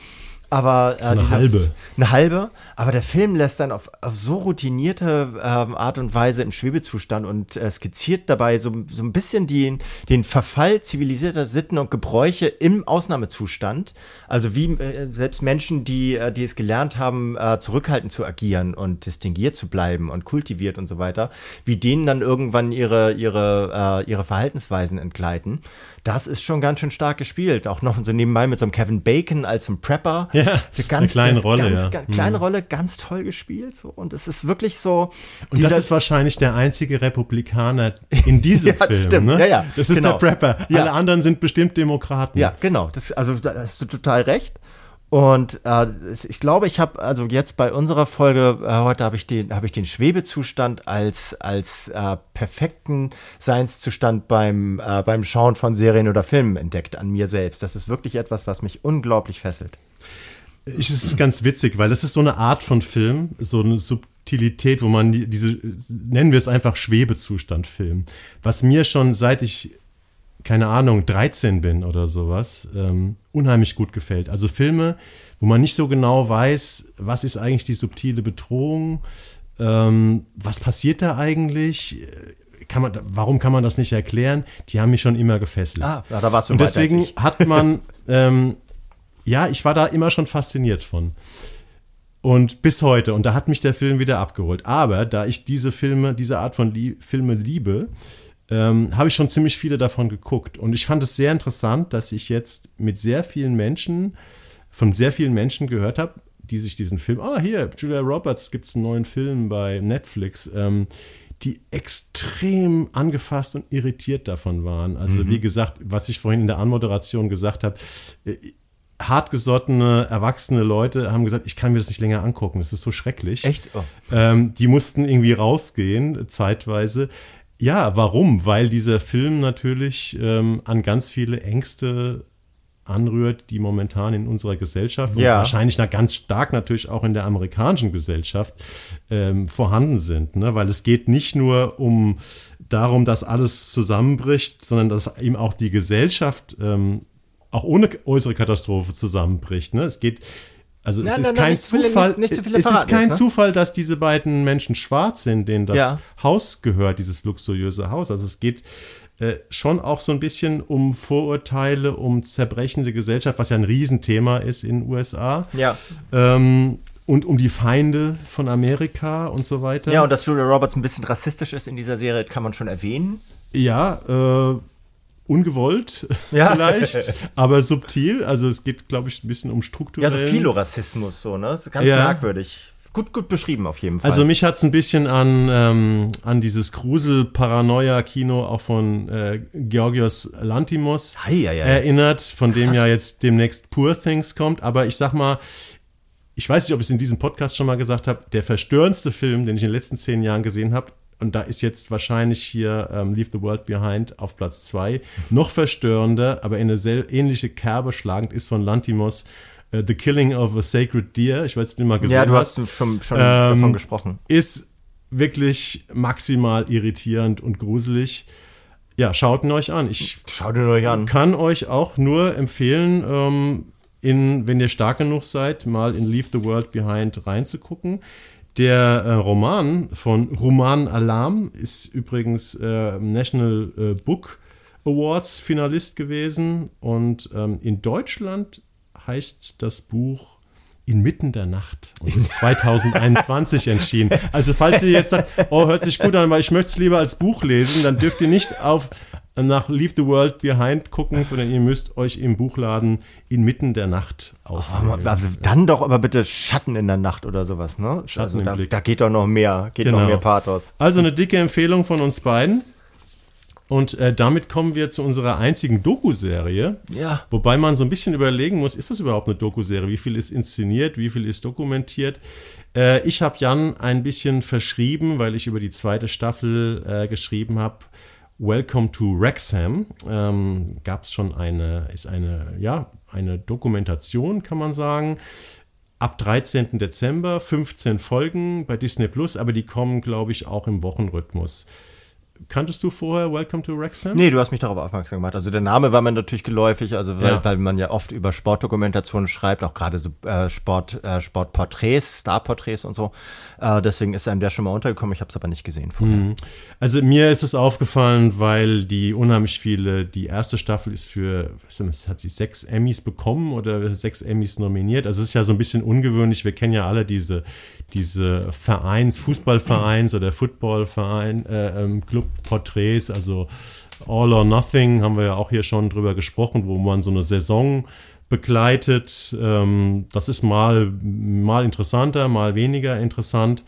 Aber äh, so eine diese, halbe. Eine halbe. Aber der Film lässt dann auf, auf so routinierte ähm, Art und Weise im Schwebezustand und äh, skizziert dabei so, so ein bisschen den, den Verfall zivilisierter Sitten und Gebräuche im Ausnahmezustand. Also wie äh, selbst Menschen, die, äh, die es gelernt haben, äh, zurückhaltend zu agieren und distinguiert zu bleiben und kultiviert und so weiter, wie denen dann irgendwann ihre, ihre, äh, ihre Verhaltensweisen entgleiten das ist schon ganz schön stark gespielt. Auch noch so nebenbei mit so einem Kevin Bacon als ein Prepper. Ja, eine, ganz, eine kleine Rolle. Ganz, ja. ganz, kleine mhm. Rolle, ganz toll gespielt. So. Und es ist wirklich so. Und das ist wahrscheinlich der einzige Republikaner in diesem ja, Film. Stimmt. Ne? Ja, ja, das ist genau. der Prepper. Ja. Alle anderen sind bestimmt Demokraten. Ja, genau. Das, also da hast du total recht. Und äh, ich glaube, ich habe also jetzt bei unserer Folge äh, heute habe ich den habe ich den Schwebezustand als als äh, perfekten Seinszustand beim äh, beim Schauen von Serien oder Filmen entdeckt an mir selbst. Das ist wirklich etwas, was mich unglaublich fesselt. Ich, es ist ganz witzig, weil das ist so eine Art von Film, so eine Subtilität, wo man diese nennen wir es einfach Schwebezustand-Film, was mir schon seit ich keine Ahnung, 13 bin oder sowas, ähm, unheimlich gut gefällt. Also Filme, wo man nicht so genau weiß, was ist eigentlich die subtile Bedrohung, ähm, was passiert da eigentlich, kann man, warum kann man das nicht erklären? Die haben mich schon immer gefesselt. Ah, da war Und deswegen hat man, ähm, ja, ich war da immer schon fasziniert von. Und bis heute, und da hat mich der Film wieder abgeholt. Aber da ich diese Filme, diese Art von Lie Filme liebe, ähm, habe ich schon ziemlich viele davon geguckt. Und ich fand es sehr interessant, dass ich jetzt mit sehr vielen Menschen, von sehr vielen Menschen gehört habe, die sich diesen Film, ah, hier, Julia Roberts gibt es einen neuen Film bei Netflix, ähm, die extrem angefasst und irritiert davon waren. Also, mhm. wie gesagt, was ich vorhin in der Anmoderation gesagt habe, äh, hartgesottene, erwachsene Leute haben gesagt, ich kann mir das nicht länger angucken, das ist so schrecklich. Echt? Oh. Ähm, die mussten irgendwie rausgehen, zeitweise. Ja, warum? Weil dieser Film natürlich ähm, an ganz viele Ängste anrührt, die momentan in unserer Gesellschaft Ja. und wahrscheinlich na, ganz stark natürlich auch in der amerikanischen Gesellschaft ähm, vorhanden sind. Ne? Weil es geht nicht nur um darum, dass alles zusammenbricht, sondern dass eben auch die Gesellschaft ähm, auch ohne äußere Katastrophe zusammenbricht. Ne? Es geht, also es Nein, ist nein, kein Zufall, nicht- nicht es ist kein jetzt, ne? Zufall, dass diese beiden Menschen schwarz sind, denen das Ja. Haus gehört, dieses luxuriöse Haus. Also es geht äh, schon auch so ein bisschen um Vorurteile, um zerbrechende Gesellschaft, was ja ein Riesenthema ist in den USA. Ja. Ähm, und um die Feinde von Amerika und so weiter. Ja, und dass Julia Roberts ein bisschen rassistisch ist in dieser Serie, kann man schon erwähnen. Ja, äh, ungewollt Ja. vielleicht, aber subtil. Also es geht, glaube ich, ein bisschen um Ja, strukturellen. so Philorassismus, so, ne? Ganz Ja. merkwürdig. Gut, gut beschrieben auf jeden Fall. Also mich hat es ein bisschen an, ähm, an dieses Grusel-Paranoia-Kino auch von äh, Georgios Lantimos Hei, hei, hei. erinnert, von dem ja jetzt demnächst Poor Things kommt. Aber ich sag mal, ich weiß nicht, ob ich es in diesem Podcast schon mal gesagt habe, der verstörendste Film, den ich in den letzten zehn Jahren gesehen habe, und da ist jetzt wahrscheinlich hier ähm, Leave the World Behind auf Platz zwei noch verstörender, aber in eine sehr ähnliche Kerbe schlagend ist von Lantimos äh, The Killing of a Sacred Deer. Ich weiß nicht, ob du mal gesehen ja, du hast hast schon, schon Ähm, davon gesprochen. ist wirklich maximal irritierend und gruselig. Ja, schaut ihn euch an. Ich Schaut ihn euch an. kann euch auch nur empfehlen, ähm, in, wenn ihr stark genug seid, mal in Leave the World Behind reinzugucken. Der äh, Roman von Roman Alarm ist übrigens äh, National äh, Book Awards Finalist gewesen und ähm, in Deutschland heißt das Buch Inmitten der Nacht und ist 2021 erschienen. Also falls ihr jetzt sagt, oh, hört sich gut an, aber ich möchte es lieber als Buch lesen, dann dürft ihr nicht auf nach Leave the World Behind gucken, sondern ihr müsst euch im Buchladen Inmitten der Nacht auswählen. Also dann doch aber bitte Schatten in der Nacht oder sowas, ne? Schatten also im da, Blick. da geht doch noch mehr, geht Genau. noch mehr Pathos. Also eine dicke Empfehlung von uns beiden. Und äh, damit kommen wir zu unserer einzigen Doku-Serie. Ja. Wobei man so ein bisschen überlegen muss, ist das überhaupt eine Doku-Serie? Wie viel ist inszeniert? Wie viel ist dokumentiert? Äh, ich habe Jan ein bisschen verschrieben, weil ich über die zweite Staffel äh, geschrieben habe. Welcome to Wrexham. Ähm, Gab es schon eine, ist eine, ja, eine Dokumentation, kann man sagen. Ab 13. Dezember, 15 Folgen bei Disney Plus, aber die kommen, glaube ich, auch im Wochenrhythmus. Kanntest du vorher Welcome to Wrexham? Nee, du hast mich darauf aufmerksam gemacht. Also der Name war mir natürlich geläufig, also weil, Ja. weil man ja oft über Sportdokumentationen schreibt, auch gerade so äh, Sport, äh, Sportporträts, Starporträts und so. Äh, deswegen ist einem der schon mal untergekommen. Ich habe es aber nicht gesehen vorher. Also mir ist es aufgefallen, weil die unheimlich viele, die erste Staffel ist für, was denn, hat die sechs Emmys bekommen oder sechs Emmys nominiert. Also es ist ja so ein bisschen ungewöhnlich. Wir kennen ja alle diese, diese Vereins, Fußballvereins oder Footballverein, äh, ähm, Clubporträts, also All or Nothing haben wir ja auch hier schon drüber gesprochen, wo man so eine Saison begleitet. Ähm, das ist mal, mal interessanter, mal weniger interessant.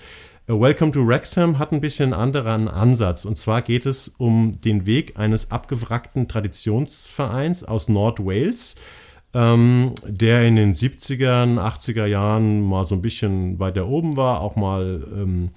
Äh, Welcome to Wrexham hat ein bisschen einen anderen Ansatz. Und zwar geht es um den Weg eines abgewrackten Traditionsvereins aus Nordwales, ähm, der in den 70ern, 80er Jahren mal so ein bisschen weiter oben war, auch mal ähm,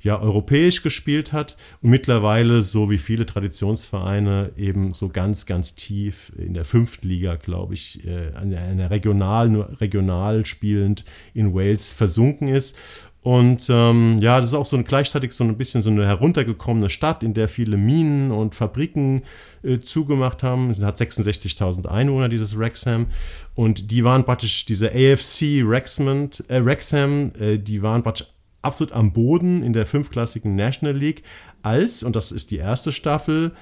ja, europäisch gespielt hat und mittlerweile, so wie viele Traditionsvereine, eben so ganz, ganz tief in der fünften Liga, glaube ich, äh, an einer regional, nur regional spielend in Wales versunken ist. Und ähm, ja, das ist auch so ein, gleichzeitig so ein bisschen so eine heruntergekommene Stadt, in der viele Minen und Fabriken äh, zugemacht haben. Es hat 66.000 Einwohner, dieses Wrexham. Und die waren praktisch, diese AFC Wrexham, äh, Wrexham äh, die waren praktisch absolut am Boden in der fünfklassigen National League, als, und das ist die erste Staffel,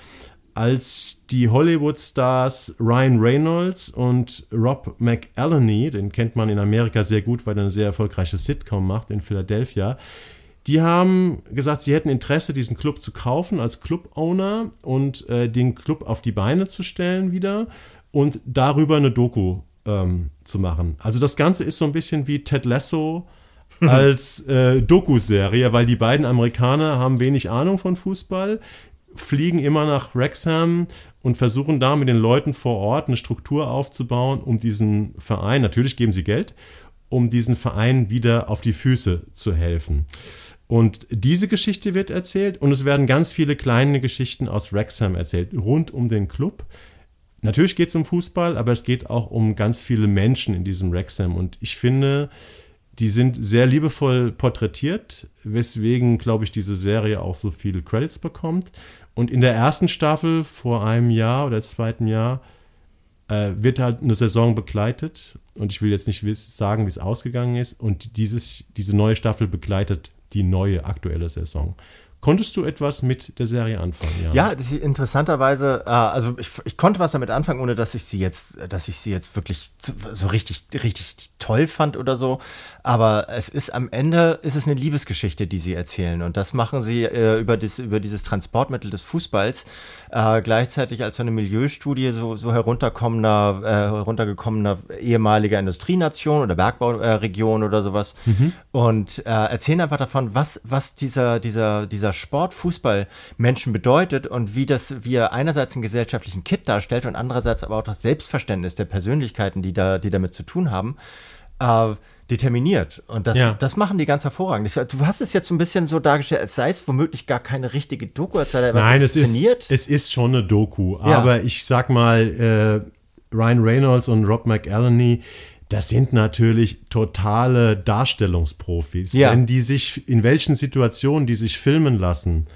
als die Hollywood-Stars Ryan Reynolds und Rob McElhenney, den kennt man in Amerika sehr gut, weil er eine sehr erfolgreiche Sitcom macht in Philadelphia, die haben gesagt, sie hätten Interesse, diesen Club zu kaufen als Club-Owner und äh, den Club auf die Beine zu stellen wieder und darüber eine Doku ähm, zu machen. Also das Ganze ist so ein bisschen wie Ted Lasso als äh, Doku-Serie, weil die beiden Amerikaner haben wenig Ahnung von Fußball, fliegen immer nach Wrexham und versuchen da mit den Leuten vor Ort eine Struktur aufzubauen, um diesen Verein, natürlich geben sie Geld, um diesen Verein wieder auf die Füße zu helfen. Und diese Geschichte wird erzählt und es werden ganz viele kleine Geschichten aus Wrexham erzählt, rund um den Club. Natürlich geht es um Fußball, aber es geht auch um ganz viele Menschen in diesem Wrexham. Und ich finde, die sind sehr liebevoll porträtiert, weswegen, glaube ich, diese Serie auch so viele Credits bekommt. Und in der ersten Staffel vor einem Jahr oder zweiten Jahr äh, wird halt eine Saison begleitet. Und ich will jetzt nicht sagen, wie es ausgegangen ist. Und dieses, diese neue Staffel begleitet die neue aktuelle Saison. Konntest du etwas mit der Serie anfangen? Ja, ja interessanterweise, äh, also ich, ich, konnte was damit anfangen, ohne dass ich sie jetzt, dass ich sie jetzt wirklich so richtig, richtig toll fand oder so. Aber es ist am Ende ist es eine Liebesgeschichte, die sie erzählen. Und das machen sie äh, über, das, über dieses Transportmittel des Fußballs, äh, gleichzeitig als so eine Milieustudie so, so herunterkommender, äh, heruntergekommener ehemaliger Industrienation oder Bergbauregion oder sowas. Mhm. Und äh, erzählen einfach davon, was, was dieser, dieser, dieser Sport Fußball Menschen bedeutet und wie das, wie er einerseits einen gesellschaftlichen Kit darstellt und andererseits aber auch das Selbstverständnis der Persönlichkeiten, die da, die damit zu tun haben äh, determiniert. Und das, ja. das machen die ganz hervorragend. Du hast es jetzt so ein bisschen so dargestellt, als sei es womöglich gar keine richtige Doku, als sei da Nein, es ist, es ist schon eine Doku. Ja. Aber ich sag mal, äh, Ryan Reynolds und Rob McElhenney, das sind natürlich totale Darstellungsprofis. Ja. Wenn die sich, in welchen Situationen die sich filmen lassen,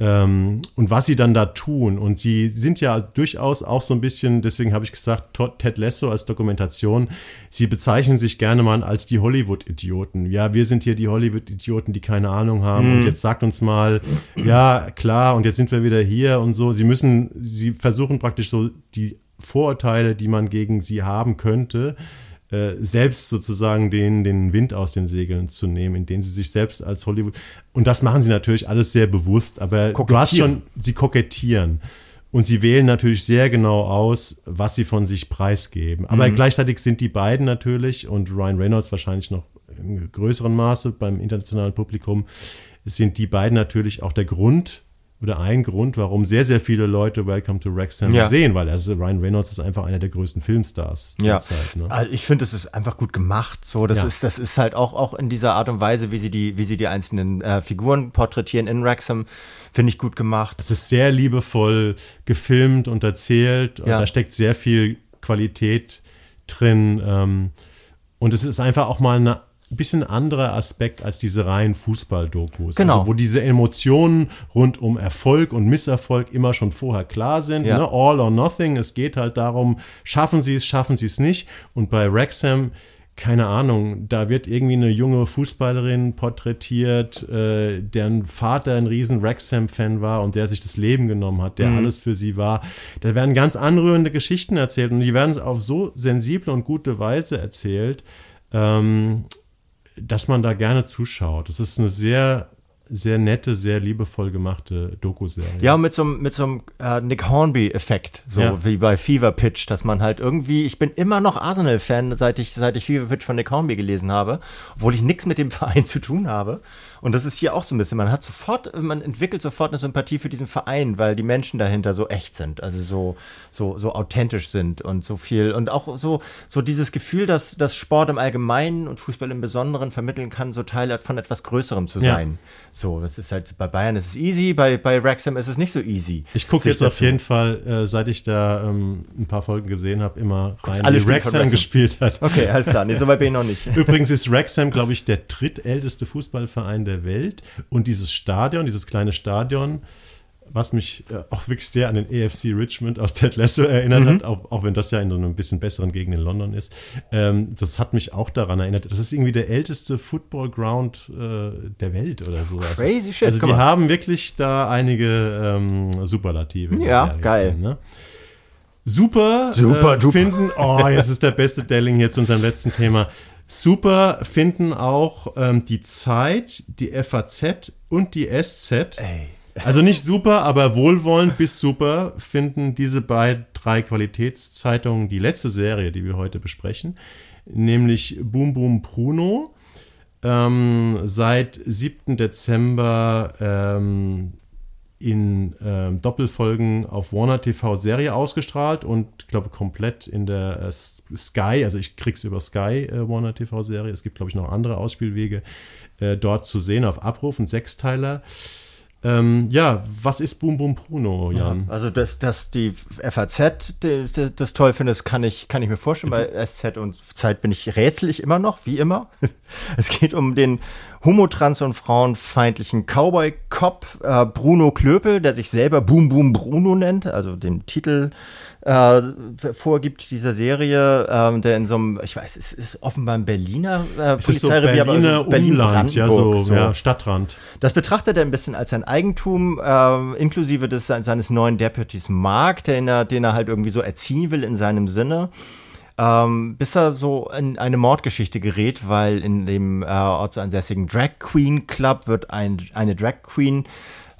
ähm, und was sie dann da tun. Und sie sind ja durchaus auch so ein bisschen, deswegen habe ich gesagt, Ted Lasso als Dokumentation, sie bezeichnen sich gerne mal als die Hollywood-Idioten. Ja, wir sind hier die Hollywood-Idioten, die keine Ahnung haben. Mhm. Und jetzt sagt uns mal, ja, klar, und jetzt sind wir wieder hier und so. Sie müssen, sie versuchen praktisch so die Vorurteile, die man gegen sie haben könnte, äh, selbst sozusagen den, den Wind aus den Segeln zu nehmen, indem sie sich selbst als Hollywood. Und das machen sie natürlich alles sehr bewusst, aber du hast schon, sie kokettieren. Und sie wählen natürlich sehr genau aus, was sie von sich preisgeben. Aber mhm. gleichzeitig sind die beiden natürlich und Ryan Reynolds wahrscheinlich noch in größerem Maße beim internationalen Publikum, sind die beiden natürlich auch der Grund oder ein Grund, warum sehr, sehr viele Leute Welcome to Wrexham ja. sehen, weil also Ryan Reynolds ist einfach einer der größten Filmstars ja. Zeit. Ne? Also ich finde, es ist einfach gut gemacht. So, das ja. ist, das ist halt auch, auch in dieser Art und Weise, wie sie die, wie sie die einzelnen äh, Figuren porträtieren in Wrexham, finde ich gut gemacht. Es ist sehr liebevoll gefilmt und erzählt und da steckt sehr viel Qualität drin. Ähm, und es ist einfach auch mal eine ein bisschen anderer Aspekt als diese reinen Fußball-Dokus. Genau. Also, wo diese Emotionen rund um Erfolg und Misserfolg immer schon vorher klar sind. Ja. Ne? All or nothing. Es geht halt darum, schaffen sie es, schaffen sie es nicht. Und bei Wrexham keine Ahnung, da wird irgendwie eine junge Fußballerin porträtiert, äh, deren Vater ein riesen Wrexham-Fan war und der sich das Leben genommen hat, der mhm. alles für sie war. Da werden ganz anrührende Geschichten erzählt und die werden auf so sensible und gute Weise erzählt. Ähm, dass man da gerne zuschaut. Das ist eine sehr sehr nette, sehr liebevoll gemachte Doku-Serie. Ja, mit so, mit so einem äh, Nick Hornby-Effekt, so ja. wie bei Fever Pitch, dass man halt irgendwie, ich bin immer noch Arsenal-Fan, seit ich, seit ich Fever Pitch von Nick Hornby gelesen habe, obwohl ich nichts mit dem Verein zu tun habe. Und das ist hier auch so ein bisschen, man hat sofort, man entwickelt sofort eine Sympathie für diesen Verein, weil die Menschen dahinter so echt sind, also so, so, so authentisch sind und so viel und auch so, so dieses Gefühl, dass, dass Sport im Allgemeinen und Fußball im Besonderen vermitteln kann, so Teil von etwas Größerem zu sein. Ja. So, das ist halt, bei Bayern ist es easy, bei, bei Wrexham ist es nicht so easy. Ich gucke jetzt auf jeden Fall, äh, seit ich da ähm, ein paar Folgen gesehen habe, immer rein, wie Wrexham, Wrexham gespielt hat. Okay, alles klar, nee, so weit bin ich noch nicht. Übrigens ist Wrexham, glaube ich, der drittälteste Fußballverein der der Welt. Und dieses Stadion, dieses kleine Stadion, was mich äh, auch wirklich sehr an den AFC Richmond aus Ted Lasso erinnert mhm. hat, auch, auch, wenn das ja in so einem bisschen besseren Gegend in London ist. Ähm, das hat mich auch daran erinnert. Das ist irgendwie der älteste Football Ground äh, der Welt oder so. Crazy shit. Also die haben wirklich da einige ähm, Superlative. Ja, geil. Drin, ne? Super, super äh, finden, oh, jetzt ist der beste Delling hier zu unserem letzten Thema. Super finden auch ähm, die Zeit, die FAZ und die SZ. Ey. Also nicht super, aber wohlwollend bis super finden diese beiden drei Qualitätszeitungen die letzte Serie, die wir heute besprechen, nämlich Boom Boom Bruno. Ähm, seit 7. Dezember ähm, in ähm, Doppelfolgen auf Warner TV Serie ausgestrahlt und ich glaube komplett in der äh, Sky, also ich krieg's über Sky äh, Warner TV Serie. Es gibt glaube ich noch andere Ausspielwege äh, dort zu sehen auf Abruf, ein Sechsteiler. Ähm, ja, was ist Boom Boom Bruno, Jan? Ja, also, dass, dass die FAZ die, die, das toll findet, kann ich, kann ich mir vorstellen. Bei SZ und Zeit bin ich rätselig immer noch, wie immer. es geht um den homotrans- und frauenfeindlichen Cowboy-Cop äh, Bruno Klöpel, der sich selber Boom Boom Bruno nennt, also den Titel äh, vorgibt dieser Serie, äh, der in so einem, ich weiß, es ist offenbar ein Berliner äh, Polizeirevier, so Berliner aber so Berlin Umland, ja, so, so, Ja, Stadtrand. Das betrachtet er ein bisschen als sein Eigentum, äh, inklusive des, seines neuen Deputies Mark, den er, den er halt irgendwie so erziehen will in seinem Sinne ähm, bis er so in eine Mordgeschichte gerät, weil in dem äh, ortsansässigen Drag Queen Club wird ein, eine Drag Queen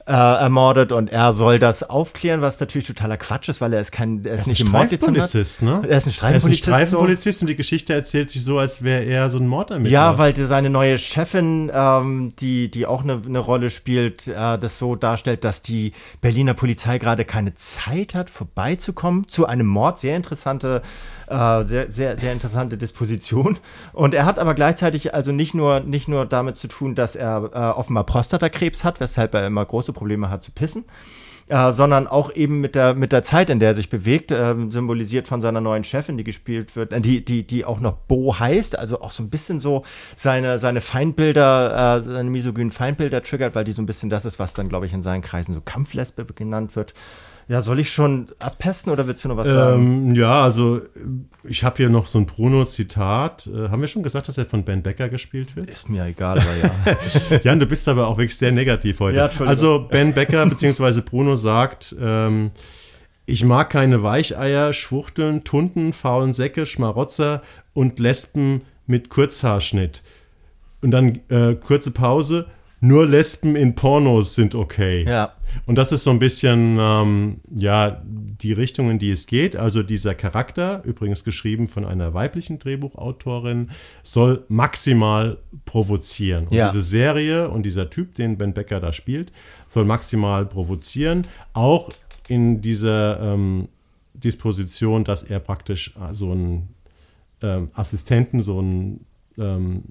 äh, ermordet und er soll das aufklären, was natürlich totaler Quatsch ist, weil er ist kein, er ist, er ist nicht ein Streifenpolizist, ne? Er ist ein Streifenpolizist. Er ist ein Streifenpolizist so. und die Geschichte erzählt sich so, als wäre er so ein Mordermittler. Ja, weil seine neue Chefin, ähm, die, die auch eine, eine Rolle spielt, äh, das so darstellt, dass die Berliner Polizei gerade keine Zeit hat, vorbeizukommen zu einem Mord. Sehr interessante äh, sehr, sehr, sehr interessante Disposition. Und er hat aber gleichzeitig also nicht nur, nicht nur damit zu tun, dass er äh, offenbar Prostatakrebs hat, weshalb er immer große Probleme hat zu pissen. Äh, sondern auch eben mit der, mit der Zeit, in der er sich bewegt, äh, symbolisiert von seiner neuen Chefin, die gespielt wird, äh, die, die, die auch noch Bo heißt, also auch so ein bisschen so seine, seine Feindbilder, äh, seine misogynen Feindbilder triggert, weil die so ein bisschen das ist, was dann, glaube ich, in seinen Kreisen so Kampflesbe genannt wird. Ja, soll ich schon abpesten oder willst du noch was sagen? Ähm, ja, also ich habe hier noch so ein Bruno-Zitat. Äh, haben wir schon gesagt, dass er von Ben Becker gespielt wird? Ist mir egal, aber ja. Jan, du bist aber auch wirklich sehr negativ heute. Ja, also Ben Becker bzw. Bruno sagt, ähm, ich mag keine Weicheier, Schwuchteln, Tunden, faulen Säcke, Schmarotzer und Lesben mit Kurzhaarschnitt. Und dann äh, kurze Pause nur Lesben in Pornos sind okay. Ja. Und das ist so ein bisschen, ähm, ja, die Richtung, in die es geht. Also dieser Charakter, übrigens geschrieben von einer weiblichen Drehbuchautorin, soll maximal provozieren. Und ja. diese Serie und dieser Typ, den Ben Becker da spielt, soll maximal provozieren. Auch in dieser ähm, Disposition, dass er praktisch so einen ähm, Assistenten, so einen ähm,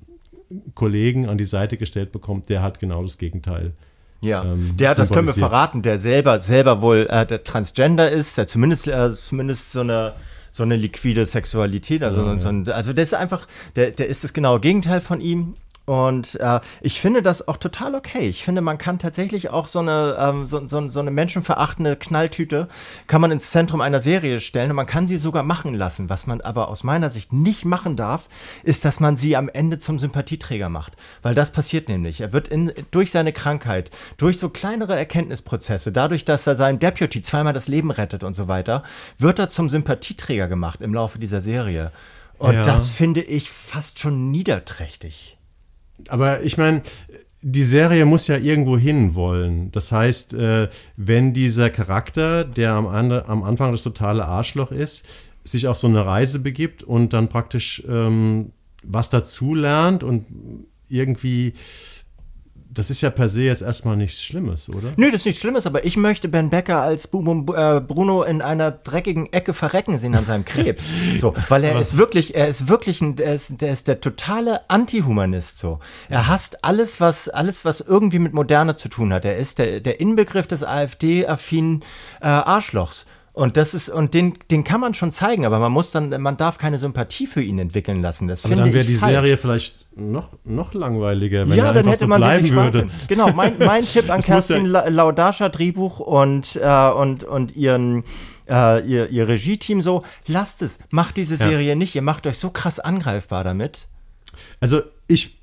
Kollegen an die Seite gestellt bekommt, der hat genau das Gegenteil. Ja, ähm, der, das können wir verraten, der selber, selber wohl äh, der Transgender ist, der zumindest, äh, zumindest so eine so eine liquide Sexualität. Also, ja, so ein, also der ist einfach, der, der ist das genaue Gegenteil von ihm. Und äh, ich finde das auch total okay. Ich finde, man kann tatsächlich auch so eine, ähm, so, so, so eine menschenverachtende Knalltüte kann man ins Zentrum einer Serie stellen und man kann sie sogar machen lassen. Was man aber aus meiner Sicht nicht machen darf, ist, dass man sie am Ende zum Sympathieträger macht. Weil das passiert nämlich. Er wird in, durch seine Krankheit, durch so kleinere Erkenntnisprozesse, dadurch, dass er seinem Deputy zweimal das Leben rettet und so weiter, wird er zum Sympathieträger gemacht im Laufe dieser Serie. Und ja. das finde ich fast schon niederträchtig aber ich meine, die Serie muss ja irgendwo hin wollen. Das heißt, äh, wenn dieser Charakter, der am, am, Anfang das totale Arschloch ist, sich auf so eine Reise begibt und dann praktisch ähm, was dazulernt und irgendwie das ist ja per se jetzt erstmal nichts Schlimmes, oder? Nö, das ist nichts Schlimmes, aber ich möchte Ben Becker als äh, Bruno in einer dreckigen Ecke verrecken sehen an seinem Krebs. so, weil er ist wirklich, er ist wirklich ein, der ist, der ist der totale Antihumanist, so. Er hasst alles, was, alles, was irgendwie mit Moderne zu tun hat. Er ist der, der Inbegriff des AfD-affinen äh, Arschlochs. Und das ist, und den, den kann man schon zeigen, aber man muss dann, man darf keine Sympathie für ihn entwickeln lassen. Das aber dann wäre die falsch. Serie vielleicht noch, noch langweiliger, wenn ja, er dann hätte so man bleiben würde. Genau, mein, mein Tipp an Kerstin ja Laudascha Drehbuch und, äh, und, und ihren, äh, ihr, ihr Regie-Team so, lasst es, macht diese Serie ja. nicht, ihr macht euch so krass angreifbar damit. Also ich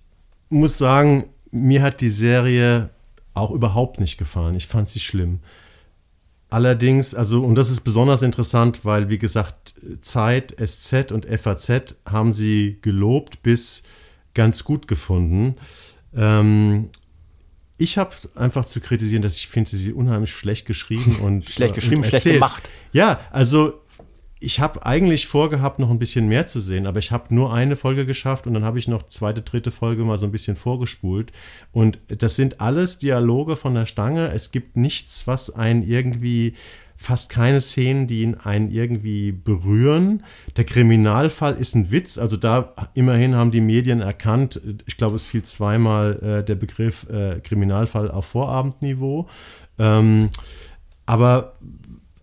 muss sagen, mir hat die Serie auch überhaupt nicht gefallen. Ich fand sie schlimm. Allerdings, also, und das ist besonders interessant, weil, wie gesagt, Zeit, SZ und FAZ haben sie gelobt bis ganz gut gefunden. Ähm, ich habe einfach zu kritisieren, dass ich finde sie unheimlich schlecht geschrieben und schlecht geschrieben, und schlecht gemacht. Ja, also ich habe eigentlich vorgehabt, noch ein bisschen mehr zu sehen, aber ich habe nur eine Folge geschafft und dann habe ich noch zweite, dritte Folge mal so ein bisschen vorgespult. Und das sind alles Dialoge von der Stange. Es gibt nichts, was einen irgendwie fast keine Szenen, die einen irgendwie berühren. Der Kriminalfall ist ein Witz, also da immerhin haben die Medien erkannt, ich glaube, es fiel zweimal äh, der Begriff äh, Kriminalfall auf Vorabendniveau. Ähm, aber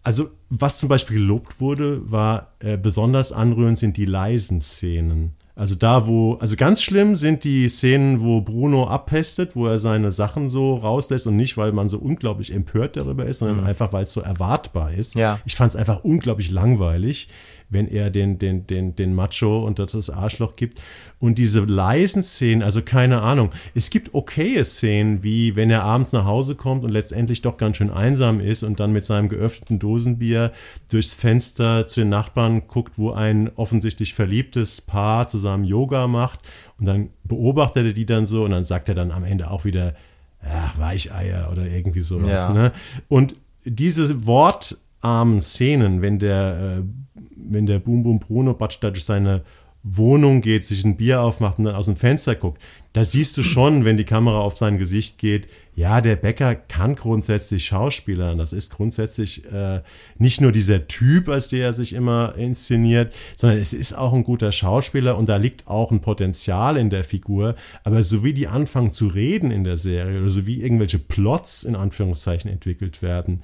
also was zum Beispiel gelobt wurde, war äh, besonders anrührend sind die leisen Szenen. Also da, wo, also ganz schlimm sind die Szenen, wo Bruno abpestet, wo er seine Sachen so rauslässt und nicht, weil man so unglaublich empört darüber ist, sondern mhm. einfach, weil es so erwartbar ist. Ja. Ich fand es einfach unglaublich langweilig wenn er den, den, den, den Macho unter das Arschloch gibt. Und diese leisen Szenen, also keine Ahnung, es gibt okaye Szenen, wie wenn er abends nach Hause kommt und letztendlich doch ganz schön einsam ist und dann mit seinem geöffneten Dosenbier durchs Fenster zu den Nachbarn guckt, wo ein offensichtlich verliebtes Paar zusammen Yoga macht. Und dann beobachtet er die dann so und dann sagt er dann am Ende auch wieder, ja, Weicheier oder irgendwie sowas. Ja. Ne? Und diese wortarmen Szenen, wenn der äh, wenn der Boom Boom Bruno Batsch durch seine Wohnung geht, sich ein Bier aufmacht und dann aus dem Fenster guckt, da siehst du schon, wenn die Kamera auf sein Gesicht geht, ja, der Bäcker kann grundsätzlich Schauspielern. Das ist grundsätzlich äh, nicht nur dieser Typ, als der er sich immer inszeniert, sondern es ist auch ein guter Schauspieler und da liegt auch ein Potenzial in der Figur. Aber so wie die anfangen zu reden in der Serie oder so wie irgendwelche Plots in Anführungszeichen entwickelt werden,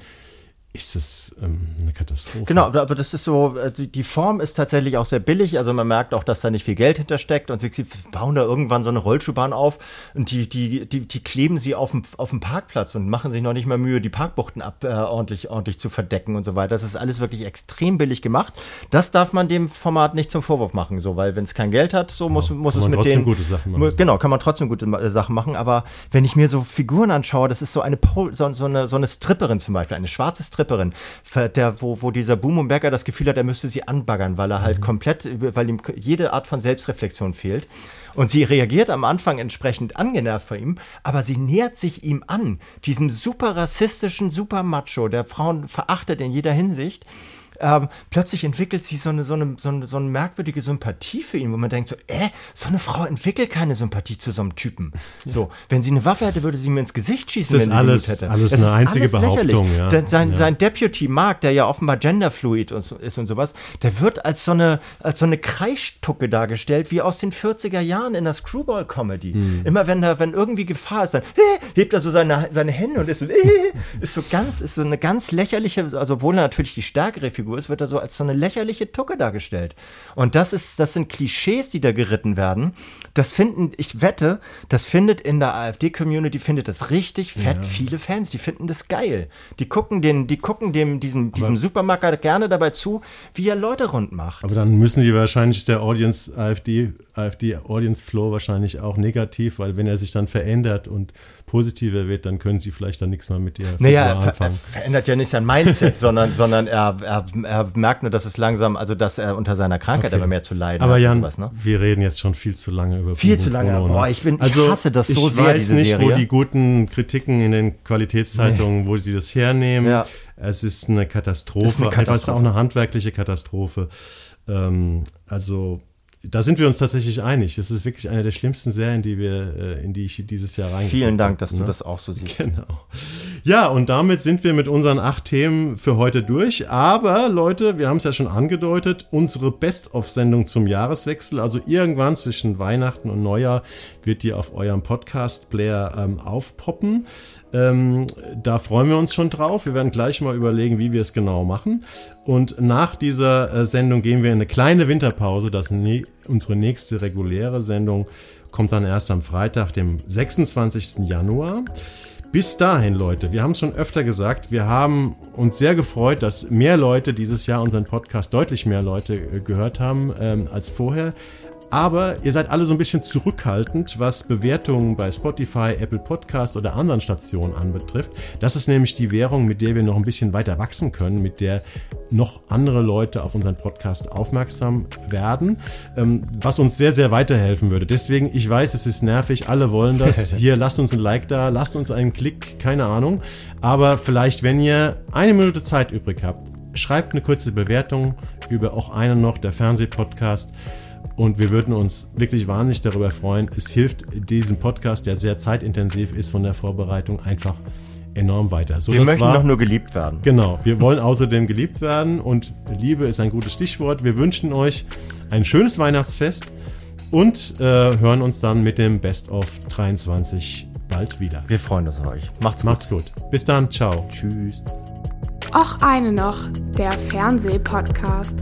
ist das ähm, eine Katastrophe. Genau, aber das ist so, also die Form ist tatsächlich auch sehr billig. Also man merkt auch, dass da nicht viel Geld hintersteckt und sie, sie bauen da irgendwann so eine Rollschuhbahn auf und die, die, die, die kleben sie auf dem, auf dem Parkplatz und machen sich noch nicht mal Mühe, die Parkbuchten ab, äh, ordentlich, ordentlich zu verdecken und so weiter. Das ist alles wirklich extrem billig gemacht. Das darf man dem Format nicht zum Vorwurf machen, so, weil wenn es kein Geld hat, so muss, Ja, muss kann es man mit trotzdem den. gute Sachen machen. Genau, kann man trotzdem gute äh, Sachen machen, aber wenn ich mir so Figuren anschaue, das ist so eine, so, so eine, so eine Stripperin zum Beispiel, eine schwarze Stripperin, der, wo, wo dieser Boom und Berger das Gefühl hat, er müsste sie anbaggern, weil er halt komplett, weil ihm jede Art von Selbstreflexion fehlt. Und sie reagiert am Anfang entsprechend angenervt vor ihm, aber sie nähert sich ihm an, diesem super rassistischen, super Macho, der Frauen verachtet in jeder Hinsicht. Ähm, plötzlich entwickelt sie so eine, so, eine, so, eine, so eine merkwürdige Sympathie für ihn, wo man denkt so, äh, so eine Frau entwickelt keine Sympathie zu so einem Typen. So, wenn sie eine Waffe hätte, würde sie mir ins Gesicht schießen, Das ist wenn sie alles- hätte. alles Das eine ist einzige lächerlich. Behauptung, ja. Denn Sein, Ja. sein Deputy Mark, der ja offenbar genderfluid und so- ist und sowas, der wird als so eine, als so eine Kreischtucke dargestellt, wie aus den 40er Jahren in der Screwball-Comedy. Hm. Immer wenn da, wenn irgendwie Gefahr ist, dann hebt er so seine, seine Hände und ist so, ist so ganz, ist so eine ganz lächerliche, also obwohl er natürlich die stärkere Figur ist, wird er so als so eine lächerliche Tucke dargestellt. Und das ist, das sind Klischees, die da geritten werden. Das finden, ich wette, das findet in der AfD-Community, findet das richtig fett viele Fans. Die finden das geil. Die gucken den, die gucken dem, diesem, diesem Supermarker gerne dabei zu, wie er Leute rund macht. Aber dann müssen die wahrscheinlich der Audience, AfD, AfD Audience Flow wahrscheinlich auch negativ, weil wenn er sich dann verändert und positiver wird, dann können sie vielleicht dann nichts mehr mit Figur Naja, er, ver er anfangen. verändert ja nicht sein Mindset, sondern, sondern er, er, er merkt nur, dass es langsam, also dass er unter seiner Krankheit Okay. aber mehr zu leiden Aber hat. und Jan, sowas, ne? wir reden jetzt schon viel zu lange über Viel Boom zu lange. Ne? Boah, ich bin- ich also, hasse das so ich sehr, weiß diese nicht, wo Serie. die guten Kritiken in den Qualitätszeitungen, wo sie das hernehmen. Ja. Es ist eine Katastrophe. Das ist eine Einfach, es ist Katastrophe. auch eine handwerkliche Katastrophe. Ähm, also da sind wir uns tatsächlich einig. Es ist wirklich eine der schlimmsten Serien, die wir, äh, in die ich dieses Jahr reingeguckt Vielen Dank, dass du ne? das auch so siehst. Genau. Ja, und damit sind wir mit unseren acht Themen für heute durch. Aber Leute, wir haben es ja schon angedeutet, unsere Best-of-Sendung zum Jahreswechsel, also irgendwann zwischen Weihnachten und Neujahr, wird die auf eurem Podcast-Player ähm, aufpoppen. Ähm, da freuen wir uns schon drauf. Wir werden gleich mal überlegen, wie wir es genau machen. Und nach dieser äh, Sendung gehen wir in eine kleine Winterpause. Das ne unsere nächste reguläre Sendung kommt dann erst am Freitag, dem 26. Januar. Bis dahin, Leute, wir haben es schon öfter gesagt, wir haben uns sehr gefreut, dass mehr Leute dieses Jahr unseren Podcast, deutlich mehr Leute äh, gehört haben ähm, als vorher. Aber ihr seid alle so ein bisschen zurückhaltend, was Bewertungen bei Spotify, Apple Podcast oder anderen Stationen anbetrifft. Das ist nämlich die Währung, mit der wir noch ein bisschen weiter wachsen können, mit der noch andere Leute auf unseren Podcast aufmerksam werden, ähm, was uns sehr, sehr weiterhelfen würde. Deswegen, ich weiß, es ist nervig, alle wollen das. Hier, lasst uns ein Like da, lasst uns einen Klick, keine Ahnung. Aber vielleicht, wenn ihr eine Minute Zeit übrig habt, schreibt eine kurze Bewertung über auch einen noch, der Fernsehpodcast. Und wir würden uns wirklich wahnsinnig darüber freuen. Es hilft diesem Podcast, der sehr zeitintensiv ist von der Vorbereitung, einfach enorm weiter. So, wir möchten war, doch nur geliebt werden. Genau, wir wollen außerdem geliebt werden und Liebe ist ein gutes Stichwort. Wir wünschen euch ein schönes Weihnachtsfest und äh, hören uns dann mit dem Best of 23 bald wieder. Wir freuen uns auf euch. Macht's gut. Macht's gut. Bis dann. Ciao. Tschüss. Auch eine noch, der Fernsehpodcast.